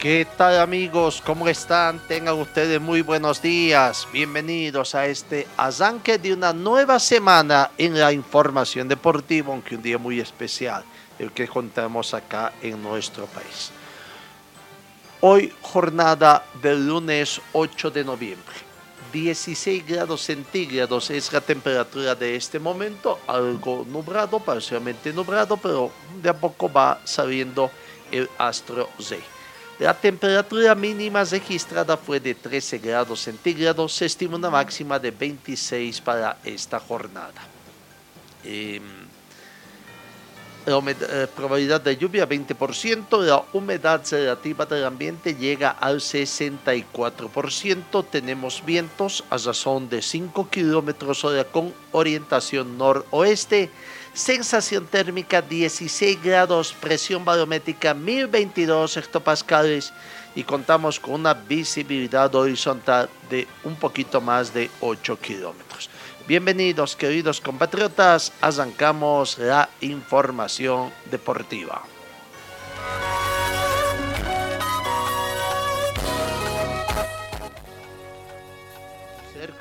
¿Qué tal amigos? ¿Cómo están? Tengan ustedes muy buenos días. Bienvenidos a este arranque de una nueva semana en la información deportiva, aunque un día muy especial, el que contamos acá en nuestro país. Hoy jornada del lunes 8 de noviembre. 16 grados centígrados es la temperatura de este momento, algo nublado, parcialmente nublado, pero de a poco va saliendo el astro rey. La temperatura mínima registrada fue de 13 grados centígrados, se estima una máxima de 26 para esta jornada. Eh, la eh, probabilidad de lluvia 20%, la humedad relativa del ambiente llega al 64%, tenemos vientos a razón de 5 kilómetros hora con orientación noroeste, sensación térmica 16 grados, presión barométrica 1022 hectopascales y contamos con una visibilidad horizontal de un poquito más de 8 kilómetros. Bienvenidos queridos compatriotas, arrancamos la información deportiva.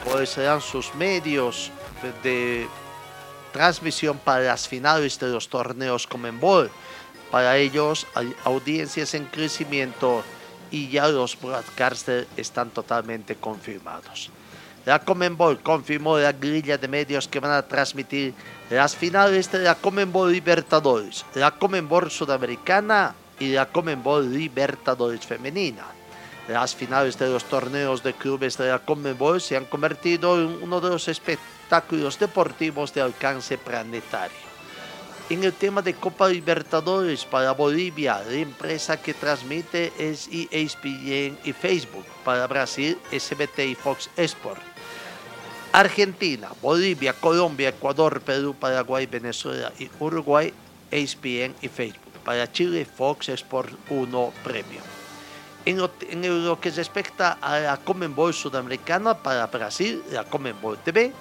¿Cuáles serán sus medios de transmisión para las finales de los torneos Comenbol. Para ellos audiencias en crecimiento y ya los broadcasters están totalmente confirmados. La Comenbol confirmó la grilla de medios que van a transmitir las finales de la Comenbol Libertadores, la Comenbol Sudamericana y la Comenbol Libertadores Femenina. Las finales de los torneos de clubes de la Comenbol se han convertido en uno de los espectáculos deportivos de alcance planetario. En el tema de Copa Libertadores para Bolivia, la empresa que transmite es ESPN y Facebook. Para Brasil, SBT y Fox Sport. Argentina, Bolivia, Colombia, Ecuador, Perú, Paraguay, Venezuela y Uruguay, ESPN y Facebook. Para Chile, Fox Sport 1 Premium. En lo, en lo que respecta a la Comenbol Sudamericana, para Brasil, la Comenbol TV,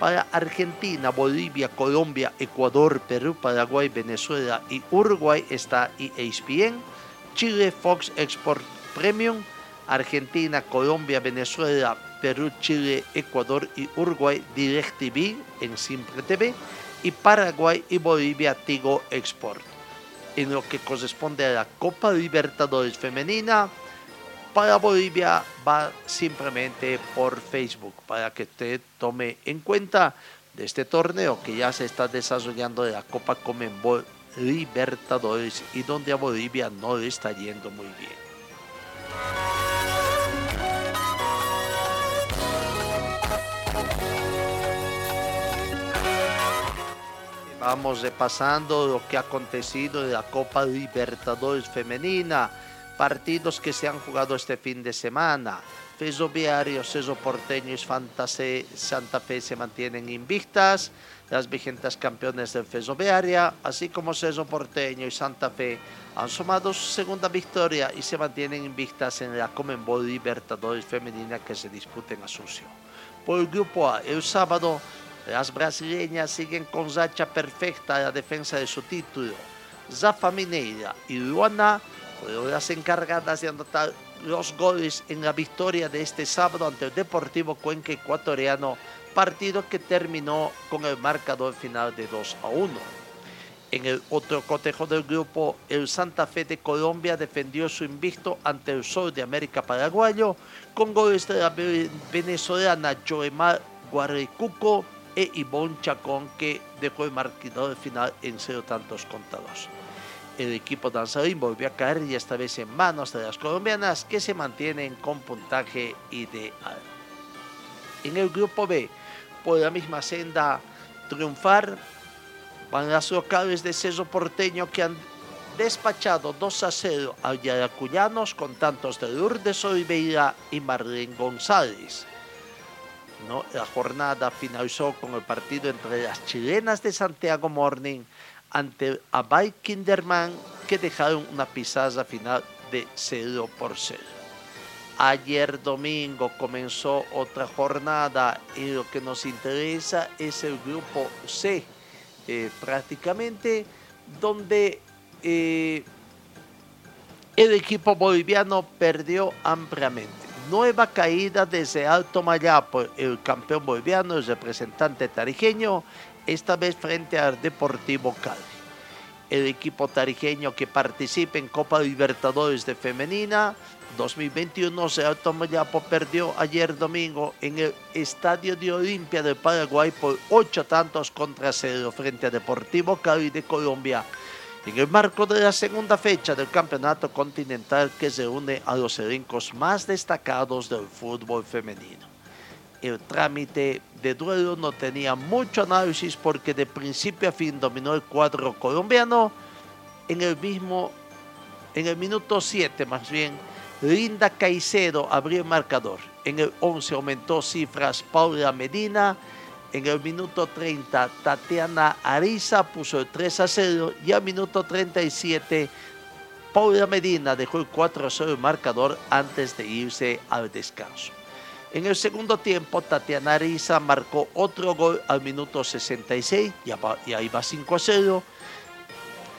para Argentina, Bolivia, Colombia, Ecuador, Perú, Paraguay, Venezuela y Uruguay está ESPN, Chile, Fox Export Premium, Argentina, Colombia, Venezuela, Perú, Chile, Ecuador y Uruguay DirecTV en Simple TV y Paraguay y Bolivia Tigo Export. En lo que corresponde a la Copa Libertadores Femenina, para Bolivia va simplemente por Facebook para que usted tome en cuenta de este torneo que ya se está desarrollando de la Copa Comenbol Libertadores y donde a Bolivia no le está yendo muy bien. Vamos repasando lo que ha acontecido de la Copa Libertadores Femenina partidos que se han jugado este fin de semana. Ferroviario, Ceso Porteño y Santa Fe se mantienen invictas, las vigentes campeones del Ferroviaria, así como Ceso Porteño y Santa Fe han sumado su segunda victoria y se mantienen invictas en la Comenbol Libertadores Femenina que se disputa en Asunción. Por el grupo A, el sábado, las brasileñas siguen con racha perfecta en la defensa de su título. Zafa Mineira y Luana las encargadas de anotar los goles en la victoria de este sábado ante el Deportivo Cuenca ecuatoriano, partido que terminó con el marcador final de 2 a 1. En el otro cotejo del grupo, el Santa Fe de Colombia defendió su invicto ante el Sol de América Paraguayo con goles de la venezolana Joemar Guarricuco e Ivonne Chacón que dejó el marcador final en cero tantos contados. El equipo danzarín volvió a caer y esta vez en manos de las colombianas que se mantienen con puntaje ideal. En el grupo B, por la misma senda triunfar, Van las locales de Ceso Porteño que han despachado 2 a 0 a Yaracuyanos con tantos de Lourdes Oliveira y Marlene González. ¿No? La jornada finalizó con el partido entre las chilenas de Santiago Morning ante Abay Kinderman que dejaron una pisada final de 0 por 0. Ayer domingo comenzó otra jornada y lo que nos interesa es el grupo C, eh, prácticamente donde eh, el equipo boliviano perdió ampliamente. Nueva caída desde Alto Mayapo, el campeón boliviano, el representante tarijeño, esta vez frente al Deportivo Cali. El equipo tarijeño que participa en Copa Libertadores de Femenina 2021 se Alto Mayapo perdió ayer domingo en el Estadio de Olimpia del Paraguay por ocho tantos contra cero frente a Deportivo Cali de Colombia en el marco de la segunda fecha del campeonato continental que se une a los elencos más destacados del fútbol femenino. El trámite de duelo no tenía mucho análisis porque de principio a fin dominó el cuadro colombiano en el mismo, minuto 7 más bien, Linda Caicedo abrió el marcador. En el 11 aumentó cifras Paula Medina en el minuto 30, Tatiana Ariza puso el 3 a 0 y al minuto 37, Paula Medina dejó el 4 a 0 el marcador antes de irse al descanso. En el segundo tiempo, Tatiana Ariza marcó otro gol al minuto 66 y ahí va 5 a 0.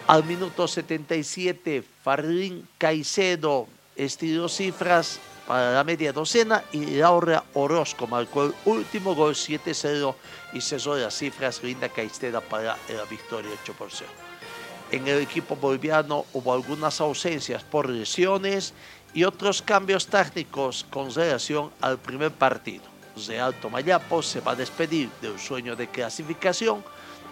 Al minuto 77, Farlín Caicedo estiró cifras para la media docena y Laura Orozco marcó el último gol 7-0 y cesó las cifras Linda Caistera para la victoria 8 por 0. En el equipo boliviano hubo algunas ausencias por lesiones y otros cambios tácticos con relación al primer partido. Real Tomayapo se va a despedir del sueño de clasificación,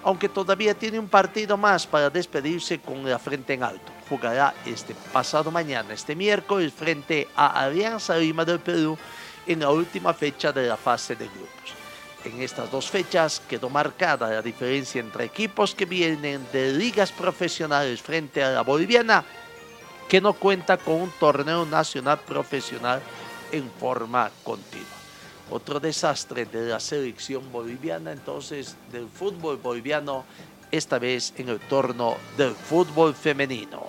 aunque todavía tiene un partido más para despedirse con la frente en alto jugará este pasado mañana, este miércoles, frente a Alianza Lima del Perú en la última fecha de la fase de grupos. En estas dos fechas quedó marcada la diferencia entre equipos que vienen de ligas profesionales frente a la boliviana, que no cuenta con un torneo nacional profesional en forma continua. Otro desastre de la selección boliviana, entonces, del fútbol boliviano, esta vez en el torno del fútbol femenino.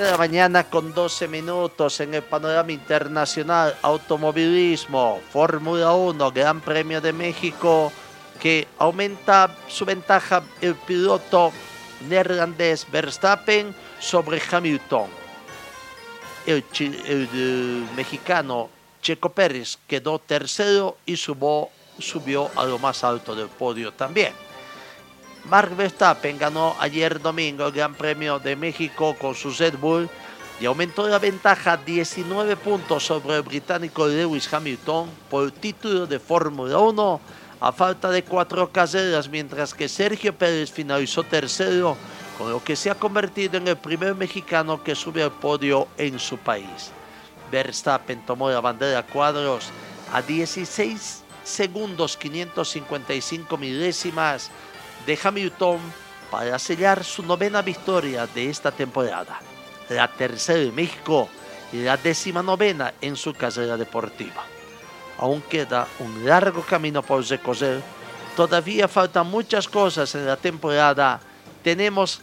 De la mañana con 12 minutos en el panorama internacional, automovilismo, Fórmula 1, Gran Premio de México, que aumenta su ventaja el piloto neerlandés Verstappen sobre Hamilton. El, mexicano Checo Pérez quedó tercero y subió, subió a lo más alto del podio también. Mark Verstappen ganó ayer domingo el Gran Premio de México con su Red Bull y aumentó la ventaja 19 puntos sobre el británico Lewis Hamilton por título de Fórmula 1 a falta de cuatro carreras, mientras que Sergio Pérez finalizó tercero, con lo que se ha convertido en el primer mexicano que sube al podio en su país. Verstappen tomó la bandera cuadros a 16 segundos 555 milésimas de Hamilton para sellar su novena victoria de esta temporada, la tercera en México y la décima novena en su carrera deportiva. Aún queda un largo camino por recorrer, todavía faltan muchas cosas en la temporada, tenemos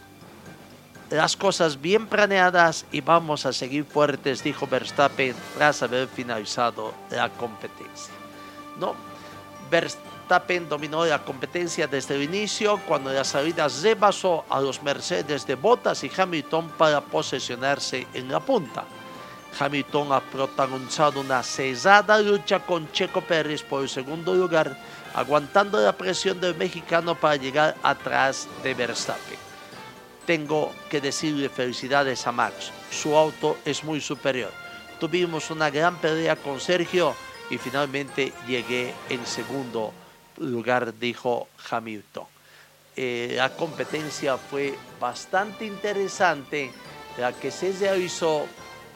las cosas bien planeadas y vamos a seguir fuertes, dijo Verstappen tras haber finalizado la competencia. No, Verstappen Verstappen dominó la competencia desde el inicio cuando la salida rebasó a los Mercedes de Bottas y Hamilton para posesionarse en la punta. Hamilton ha protagonizado una cesada lucha con Checo Pérez por el segundo lugar, aguantando la presión del mexicano para llegar atrás de Verstappen. Tengo que decirle felicidades a Max, su auto es muy superior. Tuvimos una gran pelea con Sergio y finalmente llegué en segundo lugar, dijo Hamilton. eh, la competencia fue bastante interesante, la que se realizó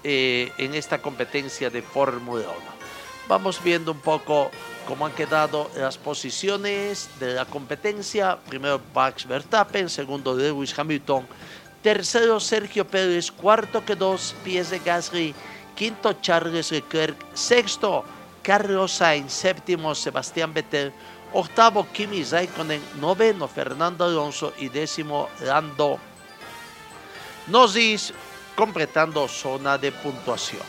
eh, en esta competencia de Fórmula 1. Vamos viendo un poco cómo han quedado las posiciones de la competencia. Primero Max Verstappen, segundo Lewis Hamilton, tercero Sergio Pérez, cuarto quedó Pierre Gasly, quinto Charles Leclerc, sexto Carlos Sainz, séptimo Sebastián Vettel, octavo Kimi Raikkonen, noveno Fernando Alonso y décimo Lando Norris, completando zona de puntuación.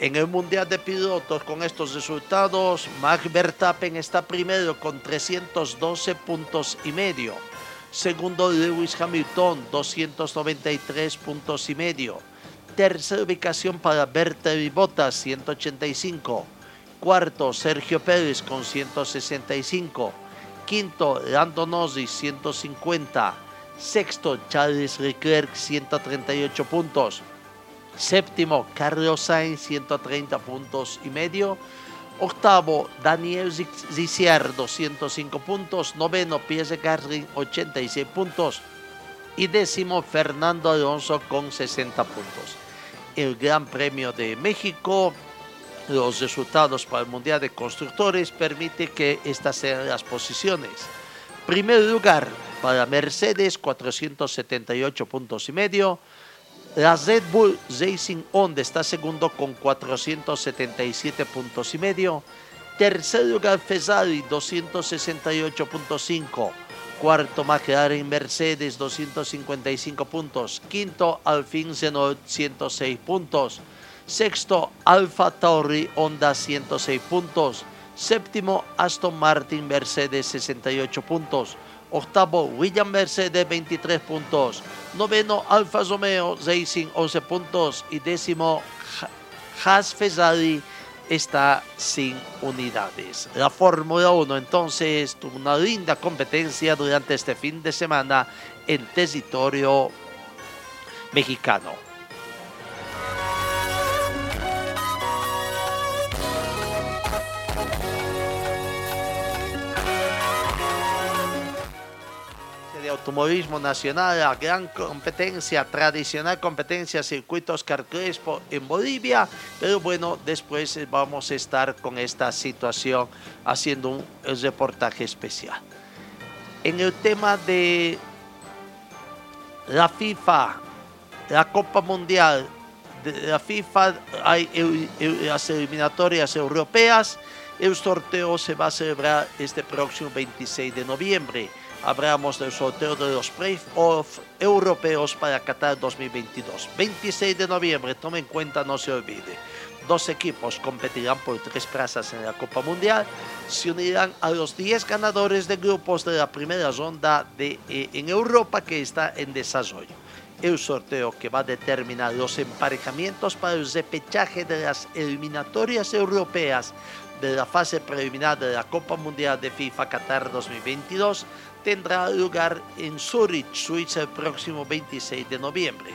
En el Mundial de Pilotos, con estos resultados, Max Verstappen está primero con 312 puntos y medio. Segundo, Lewis Hamilton, 293 puntos y medio. Tercera ubicación para y Bottas, 185. Cuarto, Sergio Pérez con 165. Quinto, Lando Norris, 150. Sexto, Charles Leclerc, 138 puntos. Séptimo, Carlos Sainz, 130 puntos y medio. Octavo, Daniel Ricciardo, 105 puntos. Noveno, Pierre Gasly, 86 puntos. Y décimo, Fernando Alonso con 60 puntos. El Gran Premio de México los resultados para el Mundial de Constructores permite que estas sean las posiciones. Primer lugar para Mercedes, 478 puntos y medio. La Red Bull Racing Honda está segundo con 477 puntos y medio. Tercer lugar Ferrari, 268.5. Cuarto McLaren Mercedes, 255 puntos. Quinto Alfin Renault, 106 puntos. Sexto, Alfa Tauri Honda 106 puntos. Séptimo, Aston Martin Mercedes 68 puntos. Octavo, William Mercedes 23 puntos. Noveno, Alfa Romeo Racing 11 puntos. Y décimo, Haas Ferrari está sin unidades. La Fórmula 1 entonces tuvo una linda competencia durante este fin de semana en territorio mexicano. Automovilismo nacional, la gran competencia, tradicional competencia, circuitos Carcrespo en Bolivia, pero bueno, después vamos a estar con esta situación haciendo un reportaje especial. En el tema de la FIFA, la Copa Mundial, de la FIFA hay las eliminatorias europeas, el sorteo se va a celebrar este próximo 26 de noviembre hablamos del sorteo de los playoffs europeos para Qatar 2022. 26 de noviembre, tome en cuenta, no se olvide. Dos equipos competirán por tres plazas en la Copa Mundial. Se unirán a los 10 ganadores de grupos de la primera ronda de, eh, en Europa que está en desarrollo. El sorteo que va a determinar los emparejamientos para el repechaje de las eliminatorias europeas de la fase preliminar de la Copa Mundial de FIFA Qatar 2022 tendrá lugar en Zurich, Suiza, el próximo 26 de noviembre.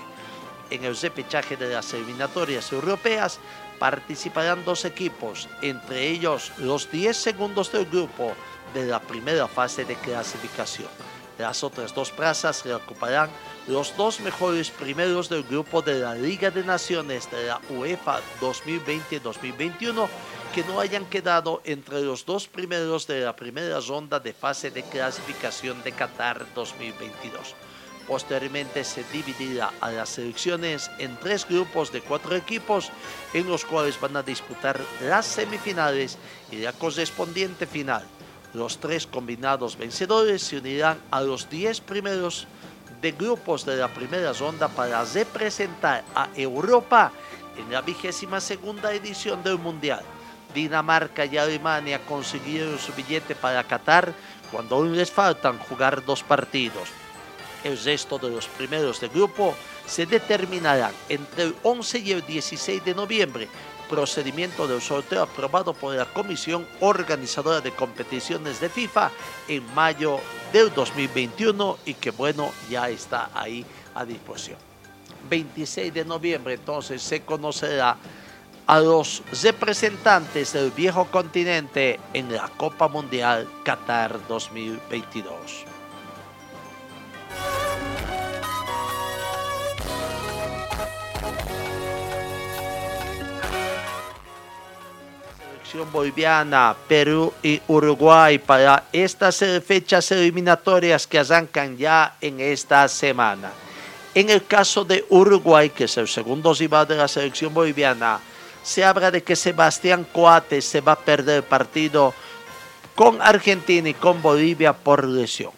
En el repechaje de las eliminatorias europeas participarán dos equipos, entre ellos los 10 segundos del grupo de la primera fase de clasificación. Las otras dos plazas se ocuparán los dos mejores primeros del grupo de la Liga de Naciones de la UEFA 2020-2021 que no hayan quedado entre los dos primeros de la primera ronda de fase de clasificación de Qatar 2022. Posteriormente se dividirá a las selecciones en tres grupos de cuatro equipos en los cuales van a disputar las semifinales y la correspondiente final. Los tres combinados vencedores se unirán a los diez primeros de grupos de la primera ronda para representar a Europa en la vigésima segunda edición del Mundial. Dinamarca y Alemania consiguieron su billete para Qatar cuando aún les faltan jugar dos partidos. El resto de los primeros de grupo se determinarán entre el 11 y el 16 de noviembre, procedimiento del sorteo aprobado por la Comisión Organizadora de Competiciones de FIFA en mayo del 2021 y que bueno, ya está ahí a disposición. 26 de noviembre entonces se conocerá a los representantes del viejo continente en la Copa Mundial Qatar 2022. Selección boliviana, Perú y Uruguay para estas fechas eliminatorias que arrancan ya en esta semana. En el caso de Uruguay, que es el segundo rival de la selección boliviana, se habla de que Sebastián Coates se va a perder el partido con Argentina y con Bolivia por lesión.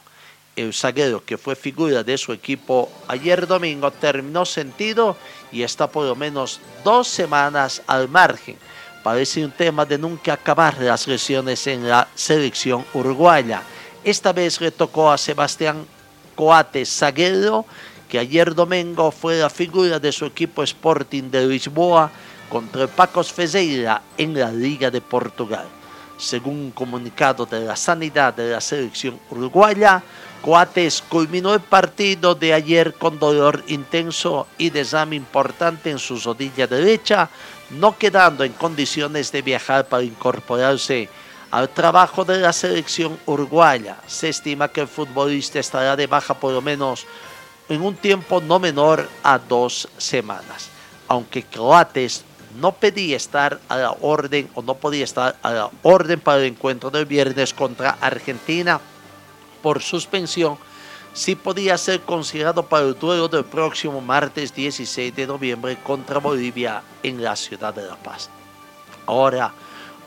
El zaguero que fue figura de su equipo ayer domingo terminó sentido y está por lo menos dos semanas al margen. Parece un tema de nunca acabar las lesiones en la selección uruguaya. Esta vez le tocó a Sebastián Coates zaguero, que ayer domingo fue la figura de su equipo Sporting de Lisboa contra Pacos Ferreira en la Liga de Portugal. Según un comunicado de la sanidad de la selección uruguaya, Coates culminó el partido de ayer con dolor intenso y desame importante en su rodilla derecha, no quedando en condiciones de viajar para incorporarse al trabajo de la selección uruguaya. Se estima que el futbolista estará de baja por lo menos en un tiempo no menor a dos semanas. Aunque Coates no pedía estar a orden o no podía estar a la orden para el encuentro del viernes contra Argentina por suspensión, sí podía ser considerado para el duelo del próximo martes 16 de noviembre contra Bolivia en la ciudad de La Paz. Ahora,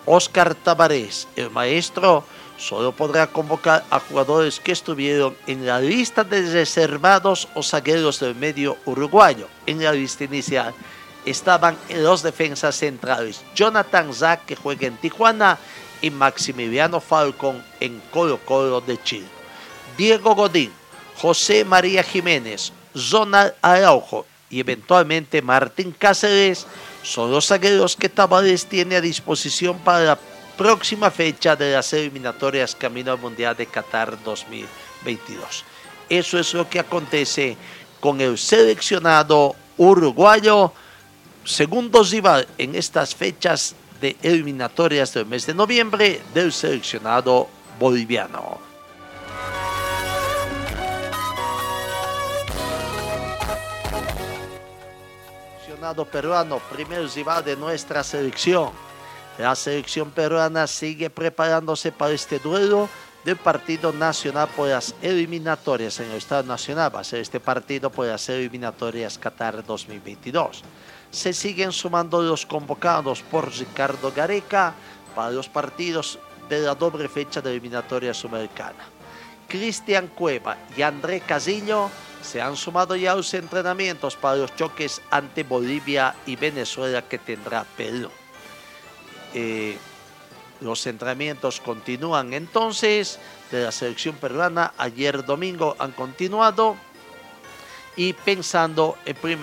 Oscar Tavares, el maestro, solo podrá convocar a jugadores que estuvieron en la lista de reservados o zagueros del medio uruguayo. En la lista inicial estaban los defensas centrales Jonathan Zack, que juega en Tijuana, y Maximiliano Falcón en Colo Colo de Chile. Diego Godín, José María Jiménez, Zonal Araujo y eventualmente Martín Cáceres son los zagueros que Tavares tiene a disposición para la próxima fecha de las eliminatorias camino al Mundial de Qatar 2022. Eso es lo que acontece con el seleccionado uruguayo segundo rival en estas fechas de eliminatorias del mes de noviembre del seleccionado boliviano. Seleccionado peruano, primer rival de nuestra selección. La selección peruana sigue preparándose para este duelo del partido nacional por las eliminatorias en el Estado Nacional. Va a ser este partido por las eliminatorias Qatar 2022 se siguen sumando los convocados por Ricardo Gareca para los partidos de la doble fecha de eliminatoria sudamericana. Cristian Cueva y André Casillo se han sumado ya a los entrenamientos para los choques ante Bolivia y Venezuela que tendrá Perú. Eh, los entrenamientos continúan entonces de la selección peruana. Ayer domingo han continuado y pensando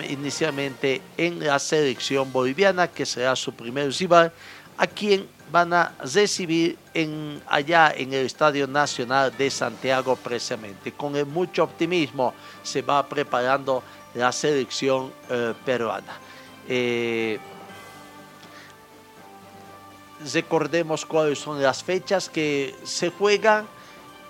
inicialmente en la selección boliviana, que será su primer rival, a quien van a recibir en, allá en el Estadio Nacional de Santiago precisamente. Con mucho optimismo se va preparando la selección eh, peruana. Eh, recordemos cuáles son las fechas que se juegan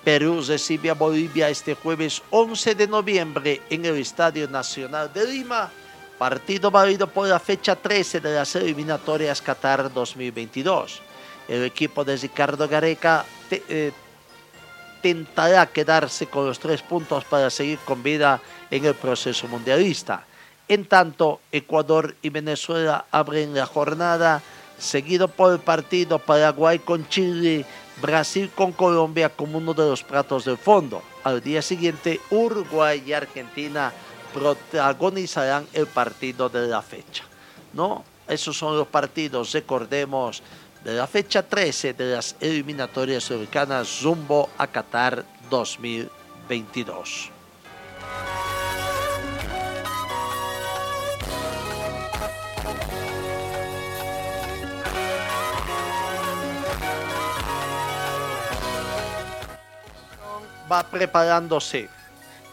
Perú recibe a Bolivia este jueves 11 de noviembre en el Estadio Nacional de Lima, partido válido por la fecha 13 de las eliminatorias Qatar 2022. El equipo de Ricardo Gareca eh, tentará quedarse con los tres puntos para seguir con vida en el proceso mundialista. En tanto, Ecuador y Venezuela abren la jornada, seguido por el partido Paraguay con Chile Brasil con Colombia como uno de los platos del fondo. Al día siguiente, Uruguay y Argentina protagonizarán el partido de la fecha. ¿no? Esos son los partidos, recordemos, de la fecha 13 de las eliminatorias americanas Zumbo a Qatar 2022. Va preparándose.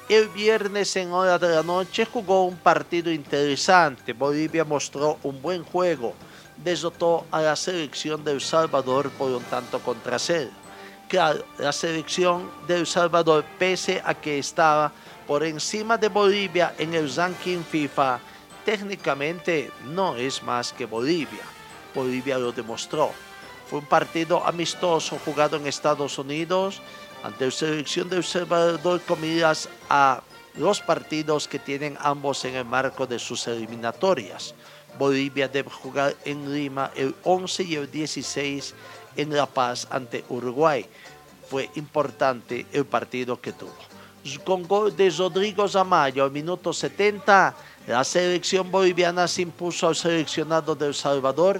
El viernes en hora de la noche jugó un partido interesante. Bolivia mostró un buen juego. Desotó a la selección de El Salvador por un tanto contra cero. Claro, la selección de El Salvador, pese a que estaba por encima de Bolivia en el ranking FIFA, técnicamente no es más que Bolivia. Bolivia lo demostró. Fue un partido amistoso jugado en Estados Unidos ante selección de con miras a los partidos que tienen ambos en el marco de sus eliminatorias. Bolivia debe jugar en Lima el 11 y el 16 en La Paz ante Uruguay. Fue importante el partido que tuvo. Con gol de Rodrigo Zamayo minuto 70, la selección boliviana se impuso al seleccionado de El Salvador,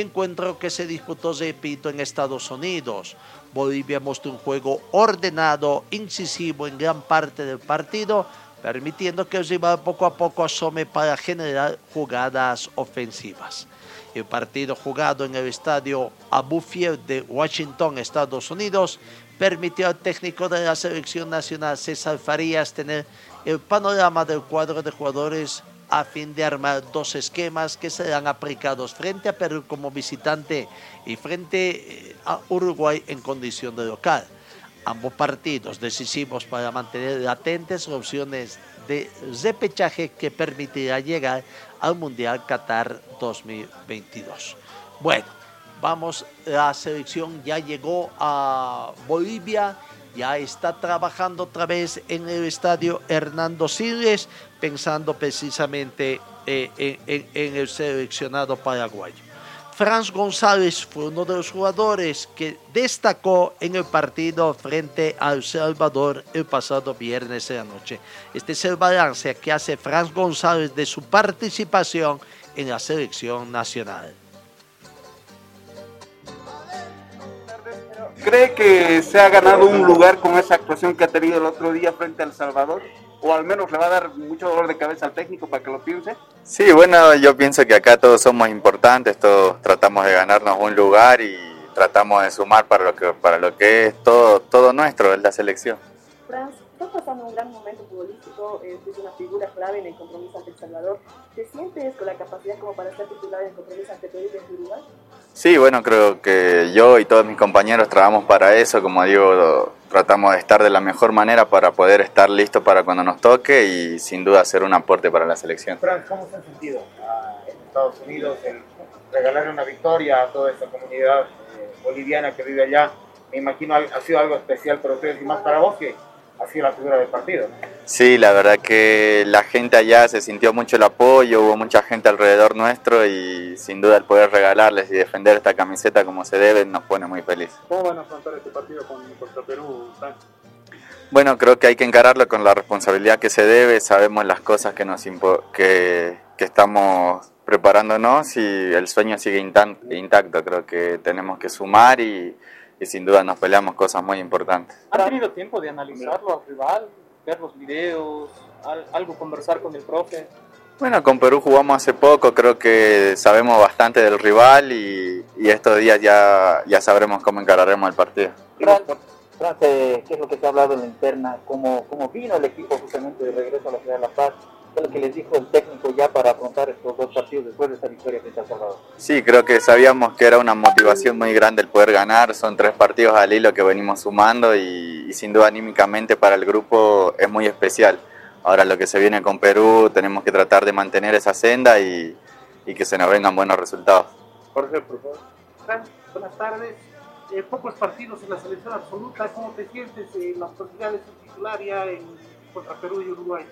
encuentro que se disputó, repito, en Estados Unidos. Bolivia mostró un juego ordenado, incisivo en gran parte del partido, permitiendo que el rival poco a poco asome para generar jugadas ofensivas. El partido jugado en el estadio Abu Fier de Washington, Estados Unidos, permitió al técnico de la selección nacional César Farías tener el panorama del cuadro de jugadores a fin de armar dos esquemas que serán aplicados frente a Perú como visitante y frente eh, a Uruguay en condición de local. Ambos partidos decisivos para mantener latentes opciones de repechaje que permitirá llegar al Mundial Qatar 2022. Bueno, vamos, la selección ya llegó a Bolivia, ya está trabajando otra vez en el estadio Hernando Siles, pensando precisamente eh, en el seleccionado paraguayo. Franz González fue uno de los jugadores que destacó en el partido frente a El Salvador el pasado viernes de la noche. Este es el balance que hace Franz González de su participación en la selección nacional. ¿Cree que se ha ganado un lugar con esa actuación que ha tenido el otro día frente a El Salvador? O al menos le va a dar mucho dolor de cabeza al técnico para que lo piense? Sí, bueno, yo pienso que acá todos somos importantes, todos tratamos de ganarnos un lugar y tratamos de sumar para lo que, para lo que es todo, todo nuestro, es la selección. Franz, estás pasando un gran momento futbolístico, eh, es una figura clave en el compromiso ante El Salvador. ¿Te sientes con la capacidad como para ser titular en el compromiso ante Perú y Uruguay? Sí, bueno, creo que yo y todos mis compañeros trabajamos para eso, como digo, tratamos de estar de la mejor manera para poder estar listos para cuando nos toque y sin duda hacer un aporte para la selección. Frank, ¿cómo se han sentido ah, en Estados Unidos en regalarle una victoria a toda esta comunidad eh, boliviana que vive allá? Me imagino ha sido algo especial para ustedes y más para vos que ha sido la figura del partido. Sí, la verdad que la gente allá se sintió mucho el apoyo, hubo mucha gente alrededor nuestro y sin duda el poder regalarles y defender esta camiseta como se debe nos pone muy feliz. ¿Cómo van a afrontar este partido con, contra Perú, Bueno, creo que hay que encararlo con la responsabilidad que se debe, sabemos las cosas que, nos que, que estamos preparándonos y el sueño sigue intacto, creo que tenemos que sumar y y sin duda nos peleamos cosas muy importantes. ¿Han tenido tiempo de analizarlo al rival, ver los videos, algo conversar con el profe? Bueno, con Perú jugamos hace poco, creo que sabemos bastante del rival y, estos días ya, ya sabremos cómo encararemos el partido. ¿qué es lo que se ha hablado en la interna? ¿Cómo, cómo vino el equipo justamente de regreso a la ciudad de La Paz? Lo que les dijo el técnico ya para afrontar estos dos partidos después de esta victoria frente a Salvador? Sí, creo que sabíamos que era una motivación muy grande el poder ganar. Son tres partidos al hilo que venimos sumando y, sin duda anímicamente para el grupo es muy especial. Ahora lo que se viene con Perú tenemos que tratar de mantener esa senda y, que se nos vengan buenos resultados. Jorge, por favor. Buenas tardes. Eh, pocos partidos en la selección absoluta. ¿Cómo te sientes en las posibilidades de titularia en, contra Perú y Uruguay?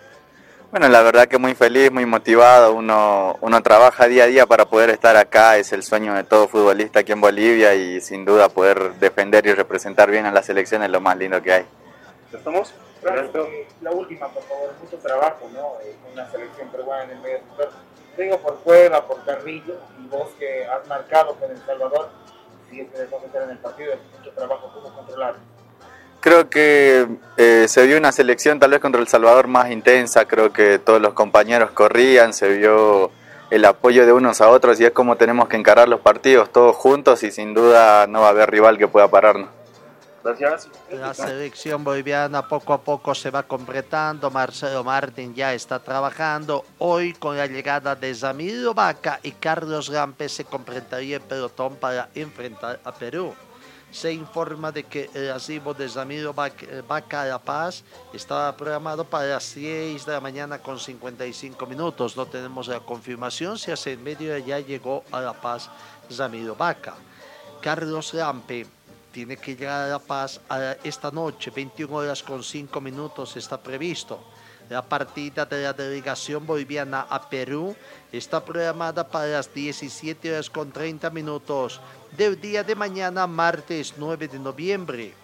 Bueno, la verdad que muy feliz, muy motivado, uno, uno trabaja día a día para poder estar acá, es el sueño de todo futbolista aquí en Bolivia y sin duda poder defender y representar bien a la selección es lo más lindo que hay. ¿Estamos? La última, por favor, mucho trabajo, ¿no? Eh, con una selección peruana en el medio sector. Digo por Cueva, por Carrillo, y vos que has marcado con El Salvador, si es que meter en el partido, es mucho trabajo, ¿cómo controlar? Creo que eh, se vio una selección tal vez contra El Salvador más intensa, creo que todos los compañeros corrían, se vio el apoyo de unos a otros y es como tenemos que encarar los partidos todos juntos y sin duda no va a haber rival que pueda pararnos. Gracias. La selección boliviana poco a poco se va completando. Marcelo Martín ya está trabajando. Hoy con la llegada de Zamiro Vaca y Carlos Gampe se completaría el pelotón para enfrentar a Perú se informa de que el arribo de Ramiro Vaca a La Paz estaba programado para las 6 de la mañana con 55 minutos. No tenemos la confirmación si hace medio ya llegó a La Paz Ramiro Vaca. Carlos Lampe tiene que llegar a La Paz esta noche, 21 horas con 5 minutos está previsto. La partida de la delegación boliviana a Perú está programada para las 17 horas con 30 minutos del día de mañana, martes 9 de noviembre.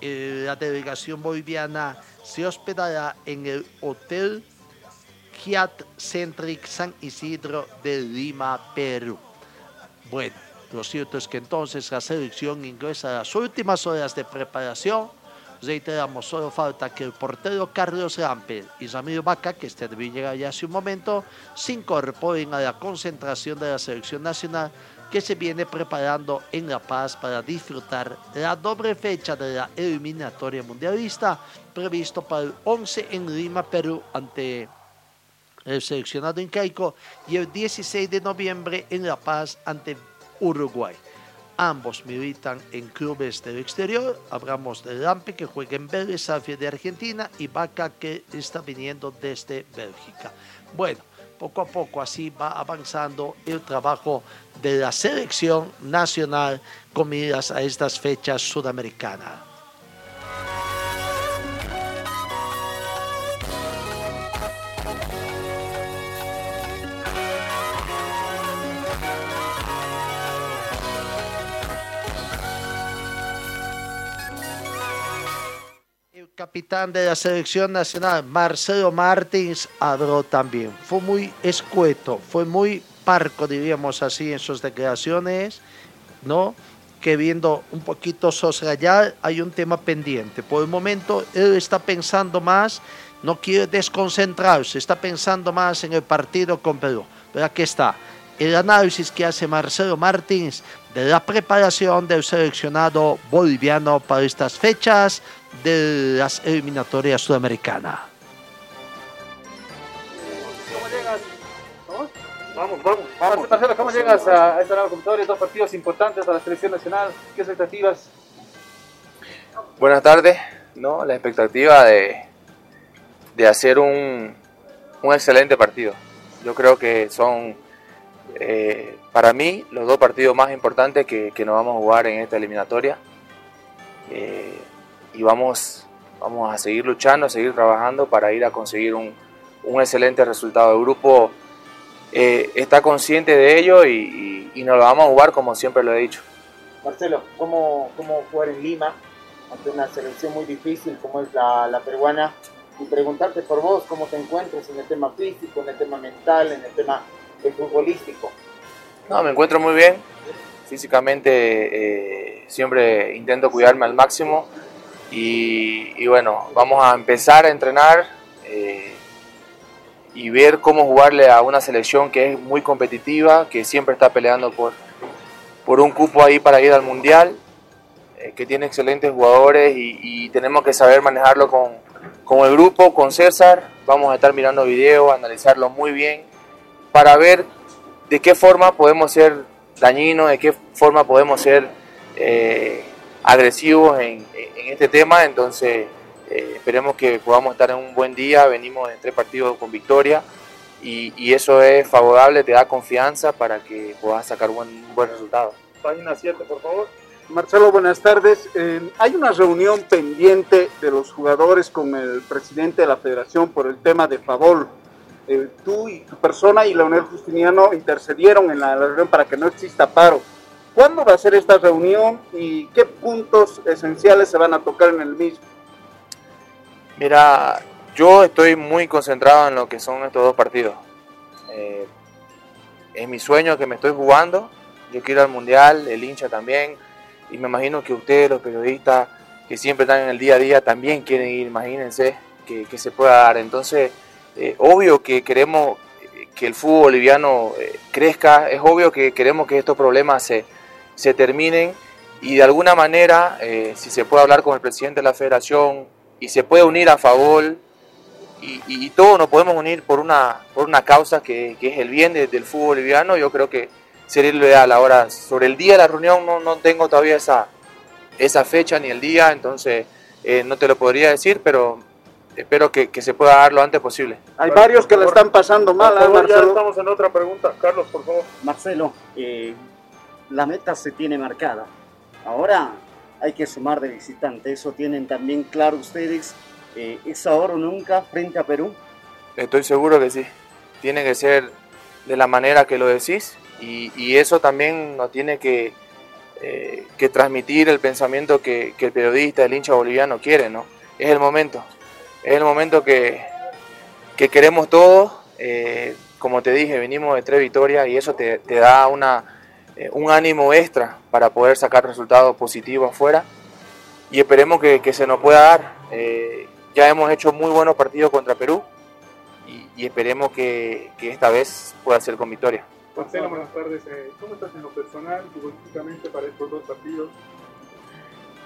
Eh, La delegación boliviana se hospedará en el Hotel Hyatt Centric San Isidro de Lima, Perú. Bueno, lo cierto es que entonces la selección ingresa a las últimas horas de preparación. Reiteramos, solo falta que el portero Carlos Rampel y Ramiro Vaca, que este debió llegar ya hace un momento, se incorporen a la concentración de la selección nacional que se viene preparando en La Paz para disfrutar la doble fecha de la eliminatoria mundialista previsto para el 11 en Lima, Perú, ante el seleccionado incaico y el 16 de noviembre en La Paz ante Uruguay. Ambos militan en clubes del exterior. Hablamos de Lampe que juega en Vélez de Argentina y Vaca que está viniendo desde Bélgica. Bueno, poco a poco así va avanzando el trabajo de la selección nacional con miras a estas fechas sudamericanas. Capitán de la selección nacional, Marcelo Martins, habló también. Fue muy escueto, fue muy parco, diríamos así, en sus declaraciones, ¿no? Que viendo un poquito soslayar, hay un tema pendiente. Por el momento, él está pensando más, no quiere desconcentrarse, está pensando más en el partido con Perú. Pero aquí está, el análisis que hace Marcelo Martins de la preparación del seleccionado boliviano para estas fechas de las eliminatorias sudamericanas. ¿Cómo llegas? ¿Vamos? Vamos, vamos. vamos. Marcelo, ¿cómo llegas a esta nueva convocatoria? Dos partidos importantes a la selección nacional. ¿Qué expectativas? Buenas tardes. No, la expectativa de, de hacer un, un excelente partido. Yo creo que son, eh, para mí, los dos partidos más importantes que, nos vamos a jugar en esta eliminatoria. Eh, y vamos, vamos a seguir luchando, a seguir trabajando para ir a conseguir un, un excelente resultado. El grupo eh, está consciente de ello y nos lo vamos a jugar como siempre lo he dicho. Marcelo, ¿cómo, cómo jugar en Lima ante una selección muy difícil como es la, la peruana? Y preguntarte por vos, ¿cómo te encuentras en el tema físico, en el tema mental, en el tema eh, futbolístico? No, me encuentro muy bien. Físicamente eh, siempre intento cuidarme al máximo. Y, y, bueno, vamos a empezar a entrenar eh, y ver cómo jugarle a una selección que es muy competitiva, que siempre está peleando por, por un cupo ahí para ir al Mundial, eh, que tiene excelentes jugadores y, y, tenemos que saber manejarlo con, con el grupo, con César. Vamos a estar mirando videos, analizarlo muy bien para ver de qué forma podemos ser dañinos, de qué forma podemos ser eh, agresivos en, este tema. Entonces, eh, esperemos que podamos estar en un buen día. Venimos en tres partidos con victoria y, eso es favorable, te da confianza para que puedas sacar un buen resultado. Página 7, por favor. Marcelo, buenas tardes. Hay una reunión pendiente de los jugadores con el presidente de la federación por el tema de Favol. Eh, tú y tu persona y Leonel Justiniano intercedieron en la, reunión para que no exista paro. ¿Cuándo va a ser esta reunión y qué puntos esenciales se van a tocar en el mismo? Mira, yo estoy muy concentrado en lo que son estos dos partidos. Eh, es mi sueño que me estoy jugando. Yo quiero al mundial, el hincha también. Y me imagino que ustedes, los periodistas que siempre están en el día a día, también quieren ir. Imagínense que se pueda dar. Entonces, eh, obvio que queremos que el fútbol boliviano eh, crezca. Es obvio que queremos que estos problemas se, se terminen. Y de alguna manera, eh, si se puede hablar con el presidente de la federación, y se puede unir a favor y, y, todos nos podemos unir por una, por una causa que, que es el bien de, del fútbol boliviano, yo creo que sería lo ideal. Ahora, sobre el día de la reunión no, no tengo todavía esa, esa fecha ni el día, entonces eh, no te lo podría decir, pero espero que, que, se pueda dar lo antes posible. Hay varios que le están pasando mal, ¿eh, Marcelo? Ya estamos en otra pregunta. Carlos, por favor. Marcelo, eh, la meta se tiene marcada Ahora hay que sumar de visitante, eso tienen también claro ustedes. Eh, ¿Es ahora o nunca frente a Perú? Estoy seguro que sí. Tiene que ser de la manera que lo decís y, eso también nos tiene que, eh, que transmitir el pensamiento que, el periodista, el hincha boliviano quiere, ¿no? Es el momento, es el momento que, que queremos todos. Eh, como te dije, venimos de tres victorias y eso te, te da una, eh, un ánimo extra para poder sacar resultados positivos afuera y esperemos que, que se nos pueda dar. ya hemos hecho muy buenos partidos contra Perú y, esperemos que, que esta vez pueda ser con victoria. Marcelo, buenas tardes. Eh, ¿Cómo estás en lo personal, futbolísticamente, para estos dos partidos?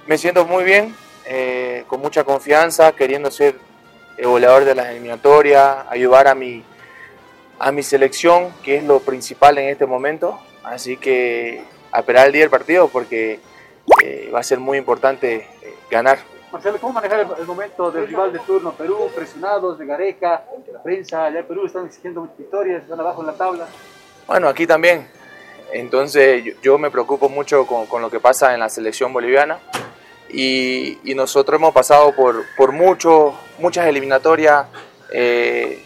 Me siento muy bien, eh, con mucha confianza, queriendo ser el goleador de las eliminatorias, ayudar a mi, a mi selección, que es lo principal en este momento. Así que a esperar el día del partido porque eh, va a ser muy importante ganar. Marcelo, ¿cómo manejar el, momento del rival de turno? Perú, presionados de Gareca, la prensa, allá en Perú están exigiendo victorias, están abajo en la tabla. Bueno, aquí también. Entonces yo, me preocupo mucho con, lo que pasa en la selección boliviana y, nosotros hemos pasado por, por mucho, muchas eliminatorias eh,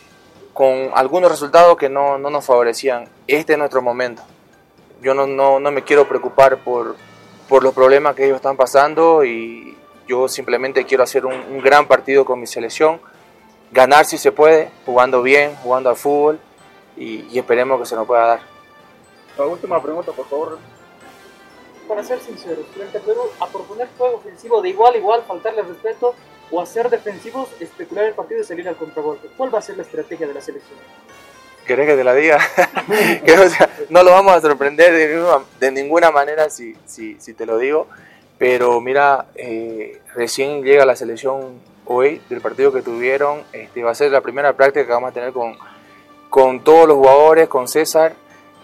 con algunos resultados que no, nos favorecían. Este es nuestro momento. Yo no, no, me quiero preocupar por, por los problemas que ellos están pasando y yo simplemente quiero hacer un, un gran partido con mi selección, ganar si se puede, jugando bien, jugando al fútbol y, esperemos que se nos pueda dar. La última pregunta, por favor. Para ser sinceros, frente a Perú, a proponer juego ofensivo de igual a igual, faltarle respeto o a ser defensivos, especular el partido y salir al contragolpe. ¿Cuál va a ser la estrategia de la selección? ¿Querés que te la diga? no, lo vamos a sorprender de ninguna, manera si, si, si, te lo digo, pero mira, eh, recién llega la selección hoy del partido que tuvieron, este, va a ser la primera práctica que vamos a tener con, con todos los jugadores, con César,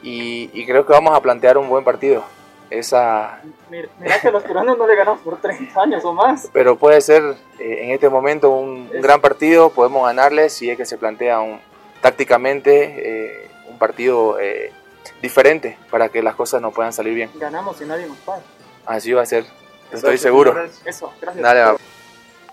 y, creo que vamos a plantear un buen partido. Esa... Mira, que los peruanos no le ganamos por 30 años o más. Pero puede ser eh, en este momento un, gran partido, podemos ganarle si es que se plantea un, tácticamente eh, un partido eh, diferente para que las cosas nos puedan salir bien. Ganamos y nadie nos paga. Así va a ser, estoy seguro. Eso, gracias.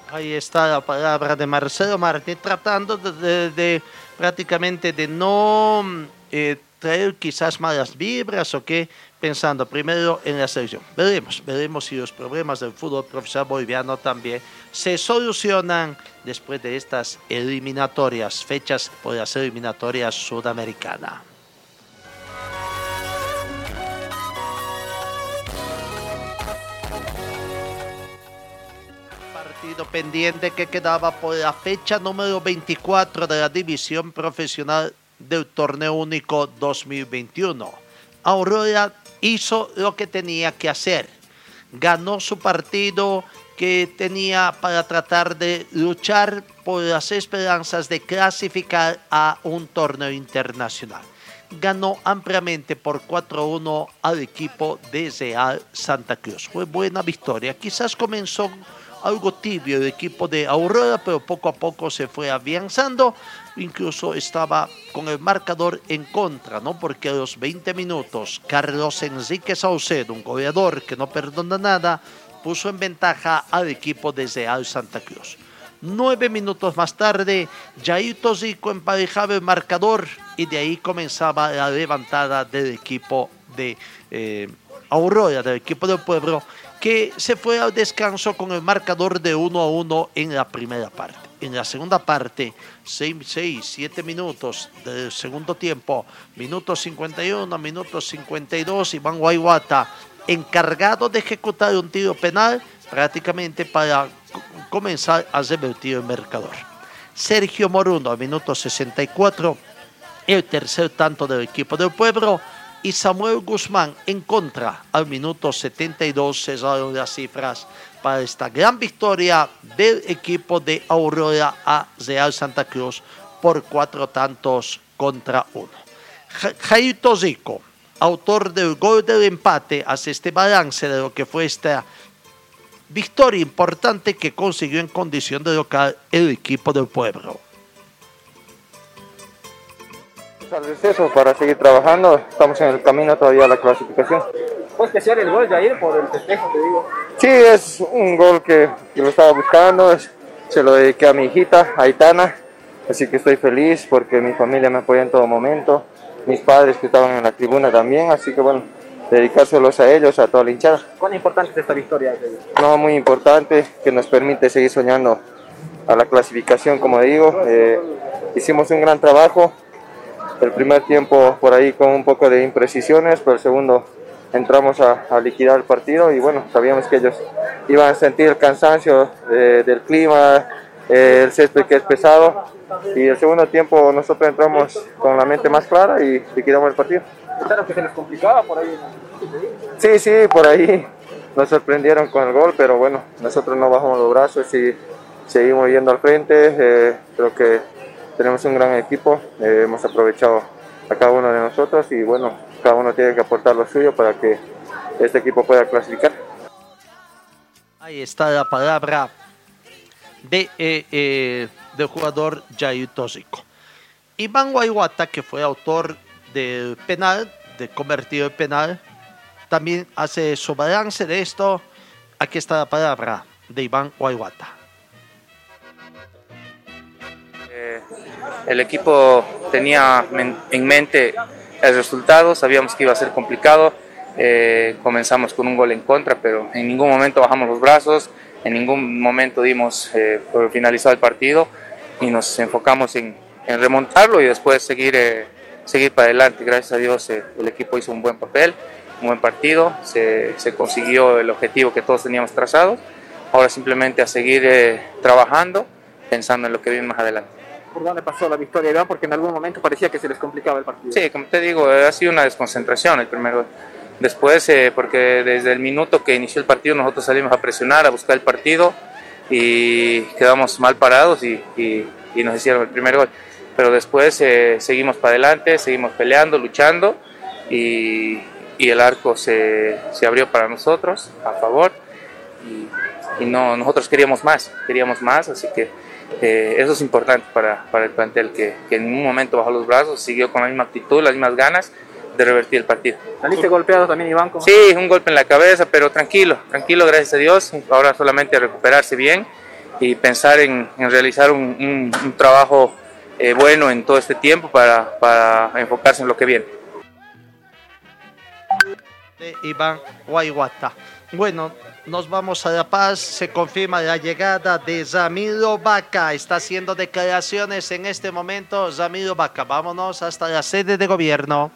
Ahí está la palabra de Marcelo Martí tratando de prácticamente de no eh, traer quizás malas vibras o qué, pensando primero en la selección. Veremos, veremos si los problemas del fútbol profesional boliviano también se solucionan después de estas eliminatorias, fechas por las eliminatorias sudamericanas. pendiente que quedaba por la fecha número 24 de la división profesional del torneo único 2021. Aurora hizo lo que tenía que hacer. Ganó su partido que tenía para tratar de luchar por las esperanzas de clasificar a un torneo internacional. Ganó ampliamente por 4-1 al equipo de Real Santa Cruz. Fue buena victoria. Quizás comenzó algo tibio el equipo de Aurora, pero poco a poco se fue avanzando. Incluso estaba con el marcador en contra, ¿no? Porque a los 20 minutos, Carlos Enrique Saucedo, un goleador que no perdona nada, puso en ventaja al equipo de Real Santa Cruz. Nueve minutos más tarde, Jair Tosico emparejaba el marcador y de ahí comenzaba la levantada del equipo de eh, Aurora, del equipo del pueblo, que se fue al descanso con el marcador de 1 a 1 en la primera parte. En la segunda parte, 6, 7 minutos del segundo tiempo, minutos 51, minutos 52, Iván Guayguata, encargado de ejecutar un tiro penal prácticamente para comenzar a revertir el marcador. Sergio Moruno, minuto 64, el tercer tanto del equipo del pueblo y Samuel Guzmán en contra. Al minuto 72 cerraron las cifras para esta gran victoria del equipo de Aurora a Real Santa Cruz por cuatro tantos contra uno. Jaito Zico, autor del gol del empate, hace este balance de lo que fue esta victoria importante que consiguió en condición de local el equipo del pueblo al receso para seguir trabajando. Estamos en el camino todavía a la clasificación. ¿Fue especial el gol, Jair, por el festejo, te digo? Sí, es un gol que, que lo estaba buscando, es- se lo dediqué a mi hijita, Aitana, así que estoy feliz porque mi familia me apoya en todo momento, mis padres que estaban en la tribuna también, así que bueno, dedicárselos a ellos, a toda la hinchada. ¿Cuán importante es esta victoria? No, muy importante, que nos permite seguir soñando a la clasificación, como digo. Eh, hicimos un gran trabajo. El primer tiempo por ahí con un poco de imprecisiones, pero el segundo entramos a, a liquidar el partido y bueno, sabíamos que ellos iban a sentir el cansancio eh, del clima, eh, el césped que es pesado. Y el segundo tiempo nosotros entramos con la mente más clara y liquidamos el partido. Pensaron que se les complicaba por ahí. Sí, sí, por ahí nos sorprendieron con el gol, pero bueno, nosotros no bajamos los brazos y seguimos yendo al frente. eh, creo que tenemos un gran equipo, hemos aprovechado a cada uno de nosotros y bueno, cada uno tiene que aportar lo suyo para que este equipo pueda clasificar. Ahí está la palabra de, eh, eh, del jugador Jair Tóxico. Iván Guayguata, que fue autor del penal, de convertido el penal, también hace su balance de esto. Aquí está la palabra de Iván Guayguata. Eh, el equipo tenía en mente el resultado, sabíamos que iba a ser complicado. eh, comenzamos con un gol en contra, pero en ningún momento bajamos los brazos, en ningún momento dimos eh, por finalizado el partido y nos enfocamos en, en remontarlo y después seguir, eh, seguir para adelante. Gracias a Dios el equipo hizo un buen papel, un buen partido, se, se consiguió el objetivo que todos teníamos trazado. Ahora simplemente a seguir trabajando, pensando en lo que viene más adelante. ¿Por dónde pasó la victoria, Iván? Porque en algún momento parecía que se les complicaba el partido. Sí, como te digo, ha sido una desconcentración el primer gol. Después, eh, porque desde el minuto que inició el partido nosotros salimos a presionar, a buscar el partido y quedamos mal parados y, y- y nos hicieron el primer gol. Pero después eh, seguimos para adelante, seguimos peleando, luchando y, y el arco se, se abrió para nosotros a favor y no, nosotros queríamos más, queríamos más, así que eh, eso es importante para, para el plantel, que, que en ningún momento bajó los brazos, siguió con la misma actitud, las mismas ganas de revertir el partido. ¿Saliste golpeado también, Iván? ¿Cómo? Sí, un golpe en la cabeza, pero tranquilo, tranquilo, gracias a Dios. Ahora solamente recuperarse bien y pensar en, en realizar un, un- un trabajo eh, bueno en todo este tiempo para, para enfocarse en lo que viene. de Iván Guayguata. Bueno, nos vamos a La Paz. Se confirma la llegada de Ramiro Vaca. Está haciendo declaraciones en este momento. Ramiro Vaca, vámonos hasta la sede de gobierno.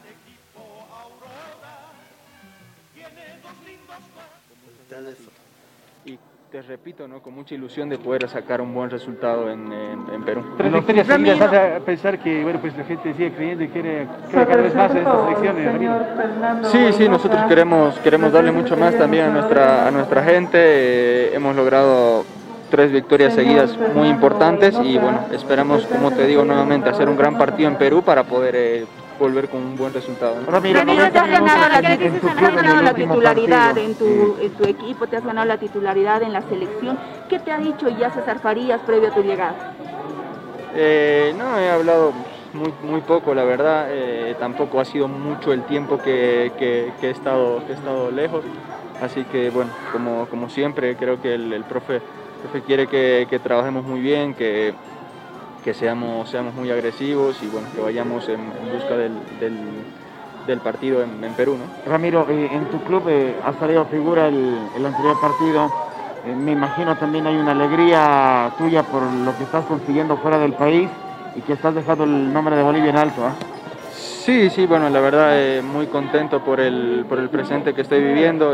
Te repito, ¿no? con mucha ilusión de poder sacar un buen resultado en, en- en Perú. Tres victorias seguidas hace pensar que bueno, pues la gente sigue creyendo y quiere, quiere cada vez más en estas elecciones. Sí, sí, nosotros queremos, queremos darle mucho más también a nuestra, a nuestra gente. Eh, hemos logrado tres victorias seguidas muy importantes y bueno, esperamos, como te digo nuevamente, hacer un gran partido en Perú para poder eh, volver con un buen resultado. ¿no? Ramiro, te has ganado la, has ganado la titularidad en tu, en tu equipo, te has ganado la titularidad en la selección. ¿Qué te ha dicho ya César Farías previo a tu llegada? Eh, no, he hablado muy, muy poco, la verdad. eh, tampoco ha sido mucho el tiempo que, que- que he, estado, que he estado lejos. Así que, bueno, como, como siempre, creo que el, el profe, profe quiere que, que trabajemos muy bien, que, que seamos, seamos muy agresivos y bueno, que vayamos en, en busca del, del, del partido en, en Perú. ¿no? Ramiro, eh, en tu club eh, ha salido figura el, el anterior partido. Eh, me imagino también hay una alegría tuya por lo que estás consiguiendo fuera del país y que estás dejando el nombre de Bolivia en alto. ¿ah? Sí, sí, bueno, la verdad eh, muy contento por el, por el presente que estoy viviendo.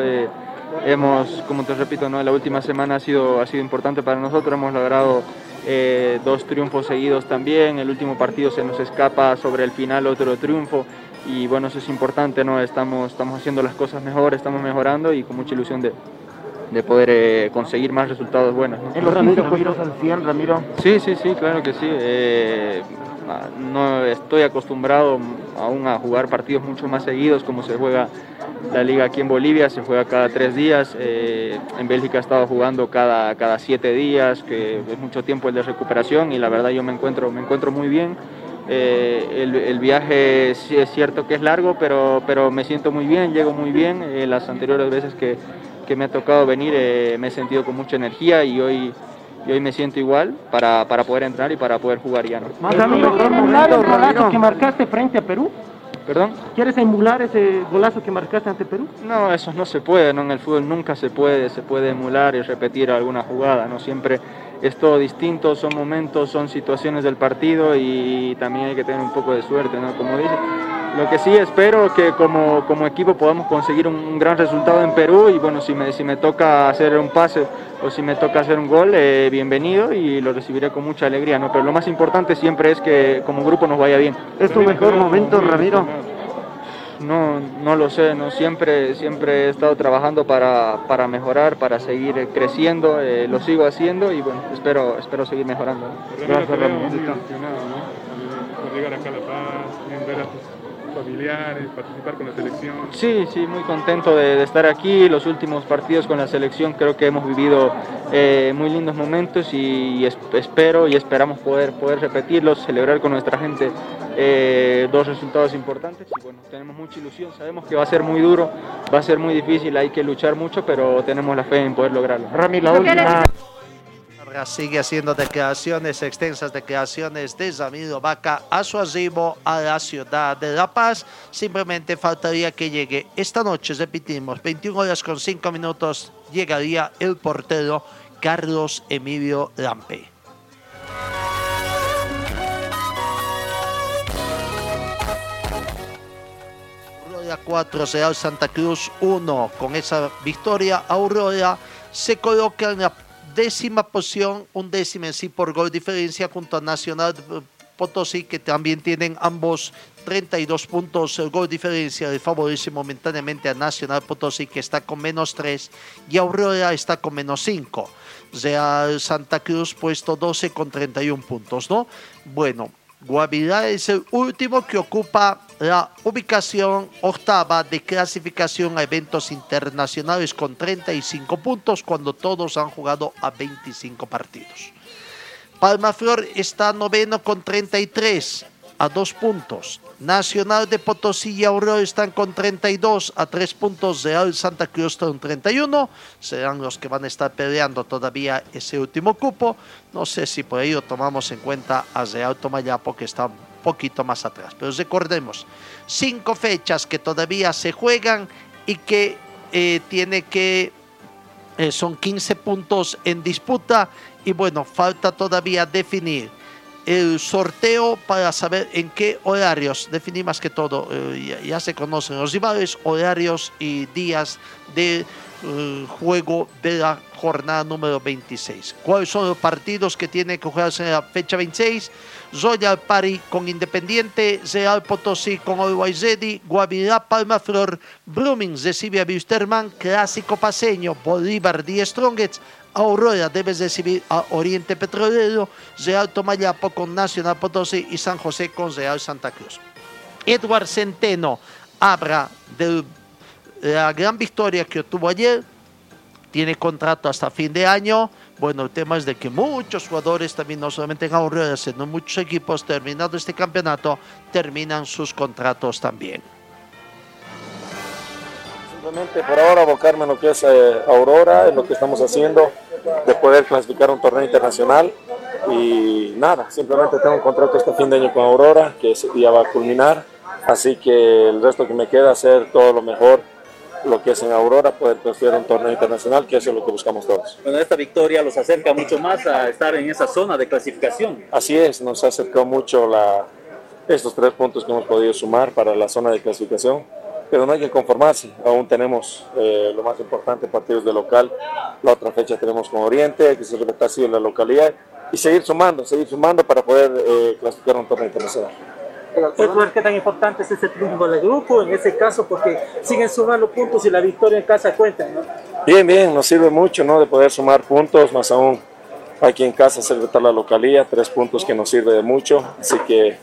Hemos, como te repito, ¿no? la última semana ha sido, ha sido importante para nosotros. Hemos logrado eh, dos triunfos seguidos también. El último partido se nos escapa sobre el final otro triunfo. Y bueno, eso es importante, ¿no? Estamos, estamos haciendo las cosas mejor, estamos mejorando y con mucha ilusión de, de poder eh, conseguir más resultados buenos. ¿no? En los Ramiro, al 100, Ramiro. Sí, sí, sí, claro que sí. Eh, no estoy acostumbrado aún a jugar partidos mucho más seguidos como se juega la liga aquí en Bolivia, se juega cada tres días. eh, en Bélgica he estado jugando cada, cada siete días, que es mucho tiempo el de recuperación y la verdad yo me encuentro, me encuentro muy bien. Eh, el, viaje es cierto que es largo, pero, pero me siento muy bien, llego muy bien. Eh, las anteriores veces que, que, me ha tocado venir eh, me he sentido con mucha energía y hoy, y hoy me siento igual para, para poder entrar y para poder jugar ya. ¿no? Más amigo, el golazo que marcaste frente a Perú? ¿Perdón? ¿Quieres emular ese golazo que marcaste ante Perú? No, eso no se puede, ¿no? En el fútbol nunca se puede, se puede emular y repetir alguna jugada, ¿no? Siempre es todo distinto, son momentos, son situaciones del partido y también hay que tener un poco de suerte, ¿no? Como dice, lo que sí espero que como, como equipo podamos conseguir un, un, gran resultado en Perú y bueno, si me, si me toca hacer un pase o si me toca hacer un gol, eh, bienvenido y lo recibiré con mucha alegría, ¿no? Pero lo más importante siempre es que como grupo nos vaya bien. ¿Es tu mejor momento, Ramiro? No, no lo sé, no siempre, siempre he estado trabajando para, para mejorar, para seguir creciendo, eh, lo sigo haciendo y bueno, espero, espero seguir mejorando. Gracias, Ramiro. Muy emocionado, ¿no? Por llegar acá a La Paz, ver a tus familiares, participar con la selección. Sí, sí, muy contento de, de, estar aquí. Los últimos partidos con la selección creo que hemos vivido eh, muy lindos momentos y, y es, espero y esperamos poder, poder repetirlos, celebrar con nuestra gente eh, dos resultados importantes y bueno, tenemos mucha ilusión, sabemos que va a ser muy duro, va a ser muy difícil, hay que luchar mucho, pero tenemos la fe en poder lograrlo. Rami, la última... Sigue haciendo declaraciones, extensas declaraciones de Ramiro Vaca a su arribo a la ciudad de La Paz. Simplemente faltaría que llegue esta noche, repetimos, 21 horas con 5 minutos, llegaría el portero Carlos Emilio Lampe. 4, Real Santa Cruz 1. Con esa victoria, Aurora se coloca en la décima posición, un décimo en sí por gol diferencia junto a Nacional Potosí, que también tienen ambos 32 puntos, el gol diferencia le favorece momentáneamente a Nacional Potosí, que está con menos 3, y Aurora está con menos 5. Real Santa Cruz puesto 12 con 31 puntos, ¿no? Bueno, Guavirá es el último que ocupa la ubicación octava de clasificación a eventos internacionales con 35 puntos cuando todos han jugado a 25 partidos. Palmaflor está noveno con 33 a 2 puntos. Nacional de Potosí y Aurora están con 32 a 3 puntos. Real Santa Cruz con 31. Serán los que van a estar peleando todavía ese último cupo. No sé si por ello tomamos en cuenta a Real Tomayapo que está un poquito más atrás. Pero recordemos, cinco fechas que todavía se juegan y que eh, tiene que... Eh, son 15 puntos en disputa y bueno, falta todavía definir el sorteo para saber en qué horarios, definir más que todo, eh, ya, se conocen los rivales, horarios y días de eh, juego de la jornada número 26. ¿Cuáles son los partidos que tiene que jugarse en la fecha 26? Royal Pari con Independiente, Real Potosí con Ready, Guavirá Palma Flor, Blooming recibe a Wisterman, Clásico Paseño, Bolívar Die Strongets, Aurora debe recibir a Oriente Petrolero, Real Tomayapo con Nacional Potosí y San José con Real Santa Cruz. Edward Centeno habla de la gran victoria que obtuvo ayer, tiene contrato hasta fin de año. Bueno, el tema es de que muchos jugadores, también no solamente en Aurora, sino muchos equipos, terminado este campeonato, terminan sus contratos también. Simplemente por ahora abocarme en lo que es eh, Aurora, en lo que estamos haciendo, de poder clasificar un torneo internacional y nada, simplemente tengo un contrato este fin de año con Aurora que ese día va a culminar, así que el resto que me queda hacer todo lo mejor lo que es en Aurora, poder clasificar un torneo internacional, que eso es lo que buscamos todos. Bueno, esta victoria los acerca mucho más a estar en esa zona de clasificación. Así es, nos ha acercado mucho la, estos tres puntos que hemos podido sumar para la zona de clasificación pero no hay que conformarse, aún tenemos eh, lo más importante, partidos de local, la otra fecha tenemos con Oriente, hay que así en la localidad y seguir sumando, seguir sumando para poder eh, clasificar un torneo internacional. Edward, ¿qué tan importante es ese triunfo del grupo en ese caso? Porque siguen sumando puntos y la victoria en casa cuenta, ¿no? Bien, bien, nos sirve mucho ¿no? de poder sumar puntos, más aún aquí en casa celebrar la localía, tres puntos que nos sirve de mucho, así que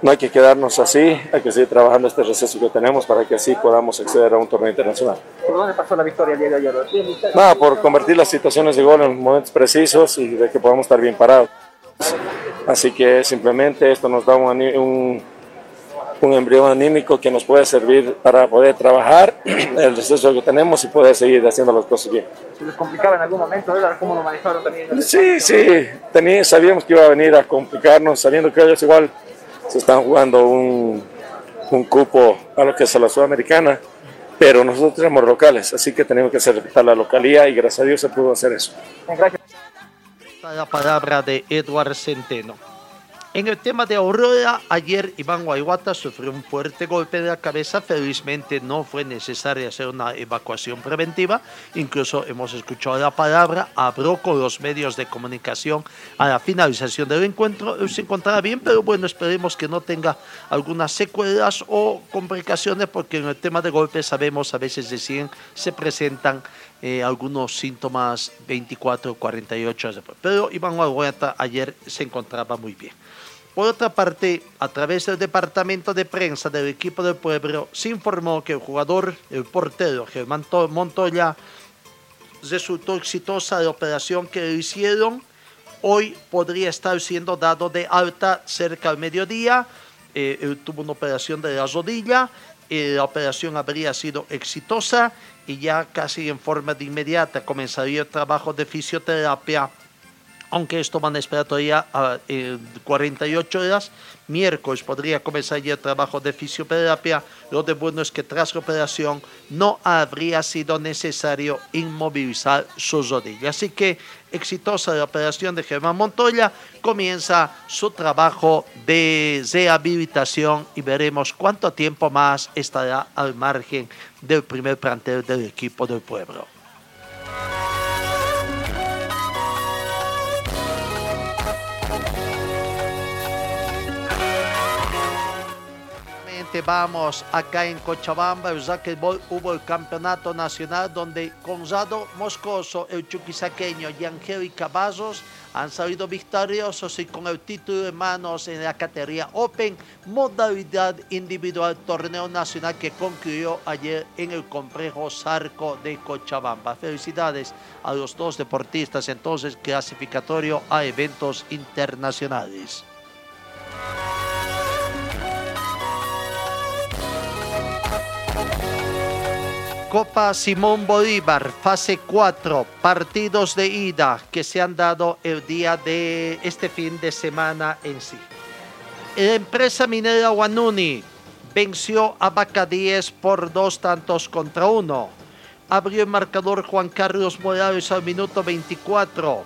no hay que quedarnos así, hay que seguir trabajando este receso que tenemos para que así podamos acceder a un torneo internacional. ¿Por dónde pasó la victoria el día de ayer? Nada, por convertir las situaciones de gol en momentos precisos y de que podamos estar bien parados. Así que simplemente esto nos da un, un, un embrión anímico que nos puede servir para poder trabajar el receso que tenemos y poder seguir haciendo las cosas bien. ¿Se les complicaba en algún momento? ¿verdad? ¿Cómo lo manejaron también? Sí, sí, tenía, sabíamos que iba a venir a complicarnos, sabiendo que ellos igual se están jugando un, un cupo a lo que es a la Sudamericana, pero nosotros tenemos locales, así que tenemos que hacer la localía y gracias a Dios se pudo hacer eso. Esta la palabra de Edward Centeno. En el tema de Aurora, ayer Iván Guayguata sufrió un fuerte golpe de la cabeza. Felizmente no fue necesario hacer una evacuación preventiva. Incluso hemos escuchado la palabra, habló con los medios de comunicación a la finalización del encuentro. Se encontraba bien, pero bueno, esperemos que no tenga algunas secuelas o complicaciones, porque en el tema de golpes sabemos a veces deciden se presentan eh, algunos síntomas 24 o 48 horas después. Pero Iván Guayguata ayer se encontraba muy bien. Por otra parte, a través del departamento de prensa del equipo del pueblo, se informó que el jugador, el portero Germán To- Montoya, resultó exitosa la operación que le hicieron. Hoy podría estar siendo dado de alta cerca al mediodía. Eh, él tuvo una operación de la rodilla. Eh, la operación habría sido exitosa y ya casi en forma de inmediata comenzaría el trabajo de fisioterapia aunque esto van a esperar todavía a, eh, 48 horas. Miércoles podría comenzar ya el trabajo de fisioterapia. Lo de bueno es que tras la operación no habría sido necesario inmovilizar su rodilla. Así que exitosa la operación de Germán Montoya. Comienza su trabajo de rehabilitación y veremos cuánto tiempo más estará al margen del primer plantel del equipo del pueblo. Vamos acá en Cochabamba, el racquetball hubo el campeonato nacional donde Gonzalo Moscoso, el chuquisaqueño y Angélica Vasos han salido victoriosos y con el título en manos en la categoría Open, modalidad individual torneo nacional que concluyó ayer en el complejo Zarco de Cochabamba. Felicidades a los dos deportistas entonces clasificatorio a eventos internacionales. Copa Simón Bolívar, fase 4, partidos de ida que se han dado el día de este fin de semana en sí. La empresa minera Guanuni venció a Bacadíes por dos tantos contra uno. Abrió el marcador Juan Carlos Morales al minuto 24.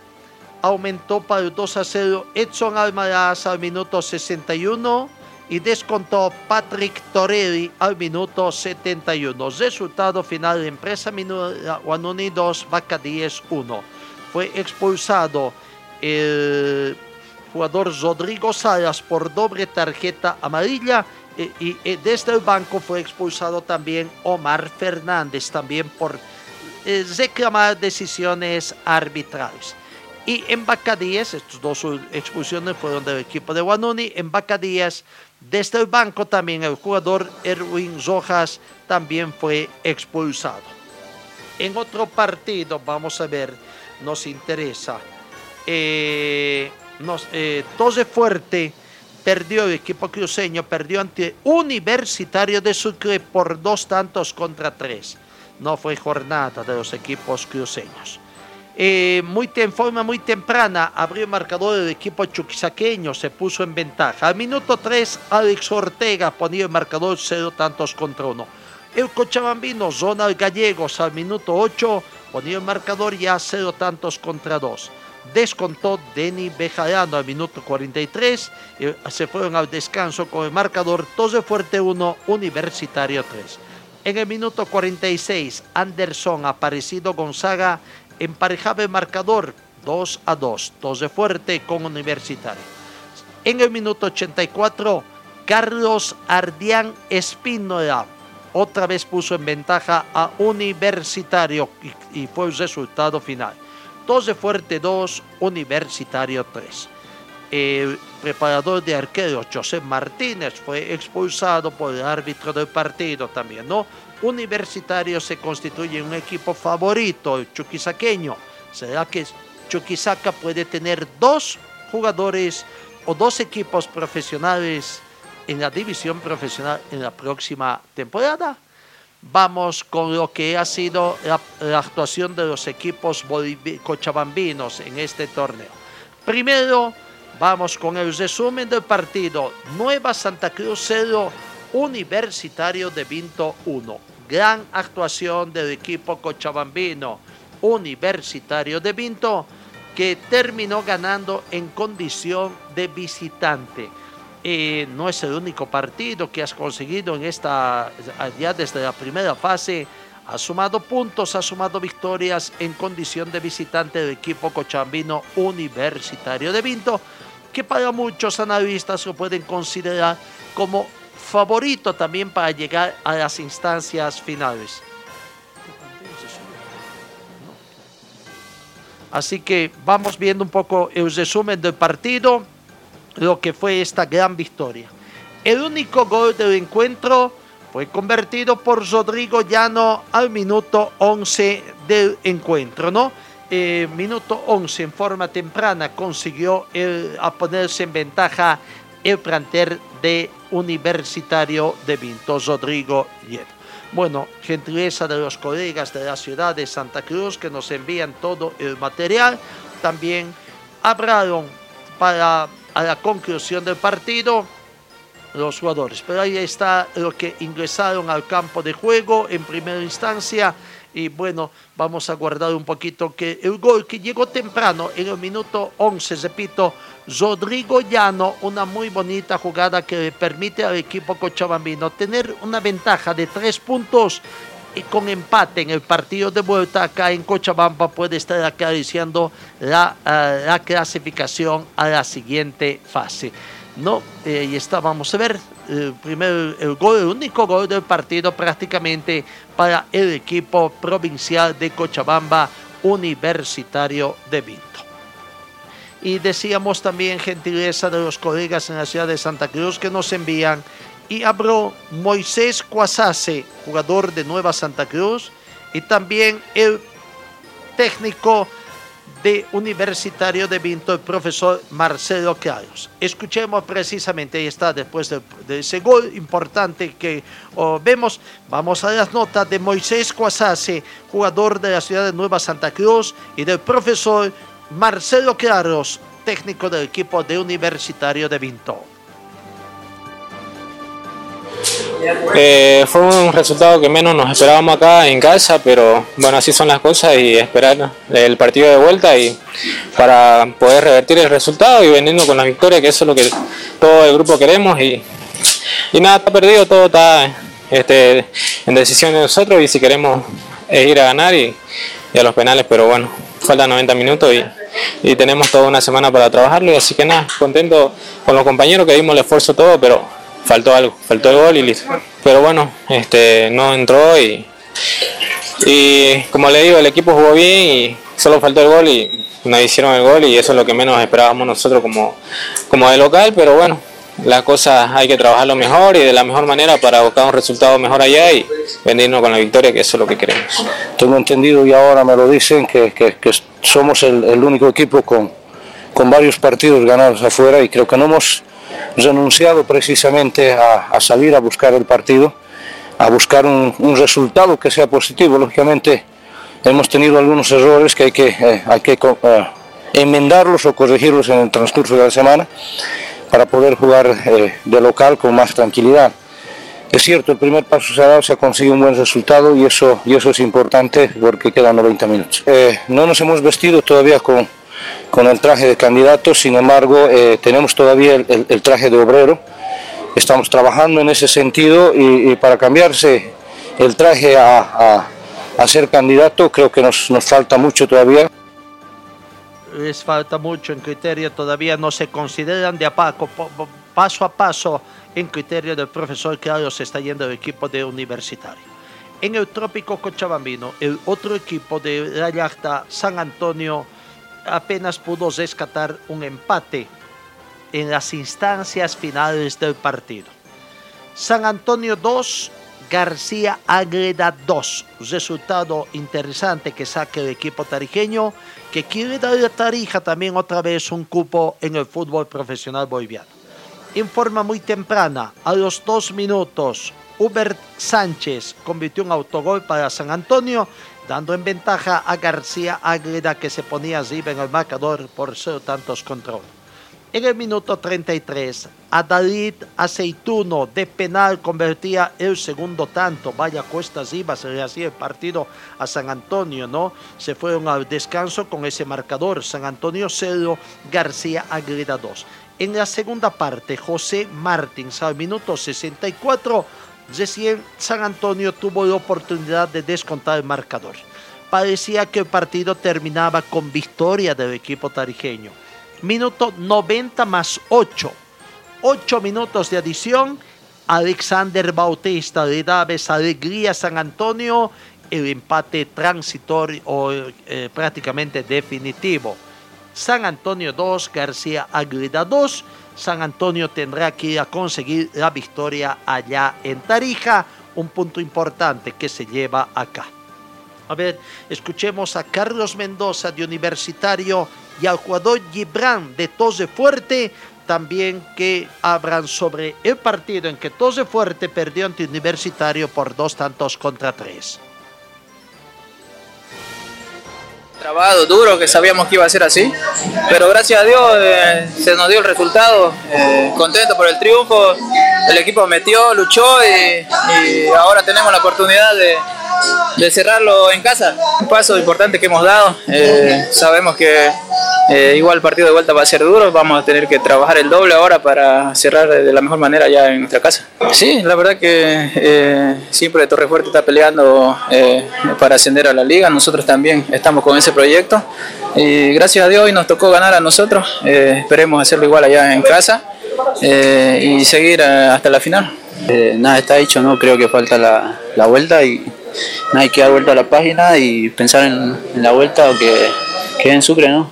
Aumentó para el 2 a 0 Edson Almaraz al minuto 61 y descontó Patrick Torelli al minuto 71. Resultado final, empresa minera Guanuni 2, Vaca 10 1. Fue expulsado el jugador Rodrigo Salas por doble tarjeta amarilla eh, y, eh, desde el banco fue expulsado también Omar Fernández, también por eh, reclamar decisiones arbitrales. Y en Bacadíes, estas dos expulsiones fueron del equipo de Guanuni, en Bacadíes, desde el banco también el jugador Erwin Rojas también fue expulsado. En otro partido, vamos a ver, nos interesa. Eh, nos, eh, Fuerte perdió, el equipo cruceño perdió ante Universitario de Sucre por dos tantos contra tres. No fue jornada de los equipos cruceños. Eh, muy en forma muy temprana abrió el marcador el equipo chuquisaqueño, se puso en ventaja. Al minuto 3, Alex Ortega ponía el marcador cero tantos contra uno. El cochabambino Ronald Gallegos al minuto 8 ponía el marcador ya cero tantos contra dos. Descontó Denny Bejarano al minuto 43. eh, se fueron al descanso con el marcador Tose Fuerte 1, Universitario 3. En el minuto 46, Anderson Aparecido Gonzaga emparejaba el marcador 2 a 2, Tose Fuerte con Universitario. En el minuto 84, Carlos Ardián Espínola otra vez puso en ventaja a Universitario y, y fue el resultado final. Tose Fuerte 2, Universitario 3. El preparador de arqueros, José Martínez, fue expulsado por el árbitro del partido también, ¿no? Universitario se constituye un equipo favorito, chuquisaqueño. ¿Será que Chuquisaca puede tener dos jugadores o dos equipos profesionales en la división profesional en la próxima temporada. Vamos con lo que ha sido la, actuación de los equipos cochabambinos en este torneo. Primero, vamos con el resumen del partido. Nueva Santa Cruz 0, Universitario de Vinto 1. Gran actuación del equipo cochabambino Universitario de Vinto que terminó ganando en condición de visitante. Eh, no es el único partido que has conseguido en esta, ya desde la primera fase. Ha sumado puntos, ha sumado victorias en condición de visitante del equipo cochabambino Universitario de Vinto, que para muchos analistas lo pueden considerar como favorito también para llegar a las instancias finales. Así que vamos viendo un poco el resumen del partido, lo que fue esta gran victoria. El único gol del encuentro fue convertido por Rodrigo Llano al minuto 11 del encuentro, ¿no? Eh, minuto 11 en forma temprana consiguió a ponerse en ventaja el planter de Universitario de Vinto, Rodrigo Llano. Bueno, gentileza de los colegas de la ciudad de Santa Cruz que nos envían todo el material. También hablaron para a la conclusión del partido los jugadores. Pero ahí está lo que ingresaron al campo de juego en primera instancia. Y bueno, vamos a guardar un poquito que el gol que llegó temprano en el minuto 11, repito, Rodrigo Llano, una muy bonita jugada que le permite al equipo cochabambino tener una ventaja de tres puntos y con empate en el partido de vuelta acá en Cochabamba puede estar acariciando la, eh, la clasificación a la siguiente fase. No, eh, ahí está, vamos a ver. El primer el gol, el único gol del partido prácticamente para el equipo provincial de Cochabamba Universitario de Vinto. Y decíamos también gentileza de los colegas en la ciudad de Santa Cruz que nos envían. Y habló Moisés Cuasase, jugador de Nueva Santa Cruz, y también el técnico de Universitario de Vinto, el profesor Marcelo Claros. Escuchemos precisamente, ahí está, después de, ese gol importante que oh, vemos, vamos a las notas de Moisés Cuasase, jugador de la ciudad de Nueva Santa Cruz, y del profesor Marcelo Claros, técnico del equipo de Universitario de Vinto. Eh, fue un resultado que menos nos esperábamos acá en casa, pero bueno, así son las cosas y esperar el partido de vuelta y para poder revertir el resultado y venirnos con la victoria, que eso es lo que todo el grupo queremos y, y nada está perdido, todo está este, en decisión de nosotros y si queremos es ir a ganar y, y a los penales, pero bueno, faltan 90 minutos y, y tenemos toda una semana para trabajarlo y así que nada, contento con los compañeros que dimos el esfuerzo todo, pero faltó algo, faltó el gol y listo. Pero bueno, este no entró y, y como le digo, el equipo jugó bien y solo faltó el gol y nos hicieron el gol y eso es lo que menos esperábamos nosotros como, como de local, pero bueno, las cosas hay que trabajarlo mejor y de la mejor manera para buscar un resultado mejor allá y venirnos con la victoria, que eso es lo que queremos. Tengo entendido y ahora me lo dicen que, que- que somos el, el único equipo con, con varios partidos ganados afuera y creo que no hemos renunciado precisamente a, salir a buscar el partido, a buscar un, resultado que sea positivo. Lógicamente hemos tenido algunos errores que hay que, eh, eh, enmendarlos o corregirlos en el transcurso de la semana para poder jugar eh, de local con más tranquilidad. Es cierto, el primer paso se ha dado, se ha conseguido un buen resultado y eso, y eso es importante porque quedan 90 minutos. No nos hemos vestido todavía con, con el traje de candidato, sin embargo eh, tenemos todavía el, el- el traje de obrero. Estamos trabajando en ese sentido y, y para cambiarse el traje a, a- a ser candidato creo que nos, nos falta mucho todavía. les falta mucho en criterio, todavía no se consideran de a paso a paso en criterio del profesor Claro se está yendo el equipo de universitario. En el trópico cochabambino, el otro equipo de la yachta San Antonio apenas pudo rescatar un empate en las instancias finales del partido. San Antonio 2, García Agreda 2. Resultado interesante que saque el equipo tarijeño que quiere darle a Tarija también otra vez un cupo en el fútbol profesional boliviano. En forma muy temprana, a los dos minutos, Hubert Sánchez convirtió un autogol para San Antonio, dando en ventaja a García Agreda que se ponía arriba en el marcador por ser tantos control. En el minuto 33, David Aceituno de penal convertía el segundo tanto. Vaya cuesta arriba, se le hacía el partido a San Antonio, ¿no? Se fueron al descanso con ese marcador. San Antonio 0, García Agreda 2. En la segunda parte, José Martins al minuto 64, recién San Antonio tuvo la oportunidad de descontar el marcador. Parecía que el partido terminaba con victoria del equipo tarijeño. Minuto 90 más 8. 8 minutos de adición. Alexander Bautista le da alegría San Antonio. El empate transitorio o eh, prácticamente definitivo. San Antonio 2, García Agreda 2. San Antonio tendrá que ir a conseguir la victoria allá en Tarija, un punto importante que se lleva acá. A ver, escuchemos a Carlos Mendoza de Universitario y al jugador Gibran de Tose Fuerte también que hablan sobre el partido en que Tose Fuerte perdió ante Universitario por dos tantos contra tres. Trabado, duro, que sabíamos que iba a ser así, pero gracias a Dios eh, se nos dio el resultado, eh, contento por el triunfo, el equipo metió, luchó y, ahora tenemos la oportunidad de, cerrarlo en casa. Un paso importante que hemos dado. Eh, sabemos que igual el partido de vuelta va a ser duro. Vamos a tener que trabajar el doble ahora para cerrar de la mejor manera ya en nuestra casa. Sí, la verdad que siempre Torrefuerte está peleando para ascender a la liga. Nosotros también estamos con ese proyecto. Y gracias a Dios hoy nos tocó ganar a nosotros. esperemos hacerlo igual allá en casa y seguir hasta la final. nada está hecho, ¿no? Creo que falta la, la vuelta y no hay que dar vuelta a la página y pensar en, la vuelta o que quede en Sucre, ¿no?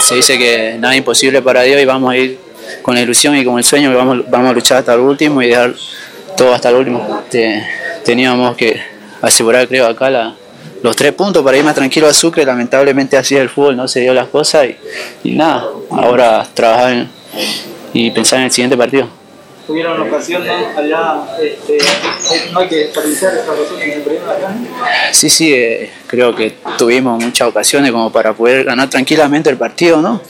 Se dice que nada imposible para Dios y vamos a ir con la ilusión y con el sueño que vamos, vamos a luchar hasta el último y dejar todo hasta el último. teníamos que asegurar, creo, acá la, los tres puntos para ir más tranquilo a Sucre. Lamentablemente así el fútbol, no se dio las cosas y, nada, ahora trabajar y pensar en el siguiente partido tuvieron ocasión allá, este, no hay que desperdiciar esta ocasión que se perdieron acá. Sí, sí, eh, creo que tuvimos muchas ocasiones como para poder ganar tranquilamente el partido, ¿no?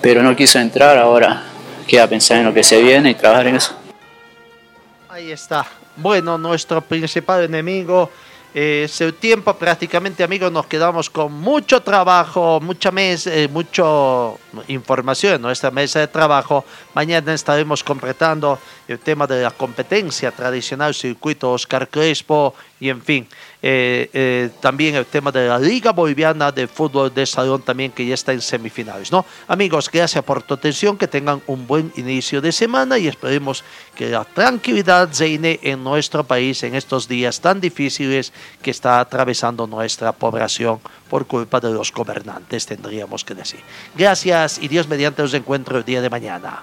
Pero no quiso entrar, ahora queda pensar en lo que se viene y trabajar en eso. Ahí está. Bueno, nuestro principal enemigo es el tiempo prácticamente amigos nos quedamos con mucho trabajo, mucha mesa, eh, mucho información en nuestra mesa de trabajo. Mañana estaremos completando el tema de la competencia tradicional circuito Oscar Crespo y en fin, eh, eh, también el tema de la Liga Boliviana de Fútbol de Salón también que ya está en semifinales. ¿no? Amigos, gracias por tu atención, que tengan un buen inicio de semana y esperemos que la tranquilidad reine en nuestro país en estos días tan difíciles que está atravesando nuestra población por culpa de los gobernantes, tendríamos que decir. Gracias y Dios mediante os encuentro el día de mañana.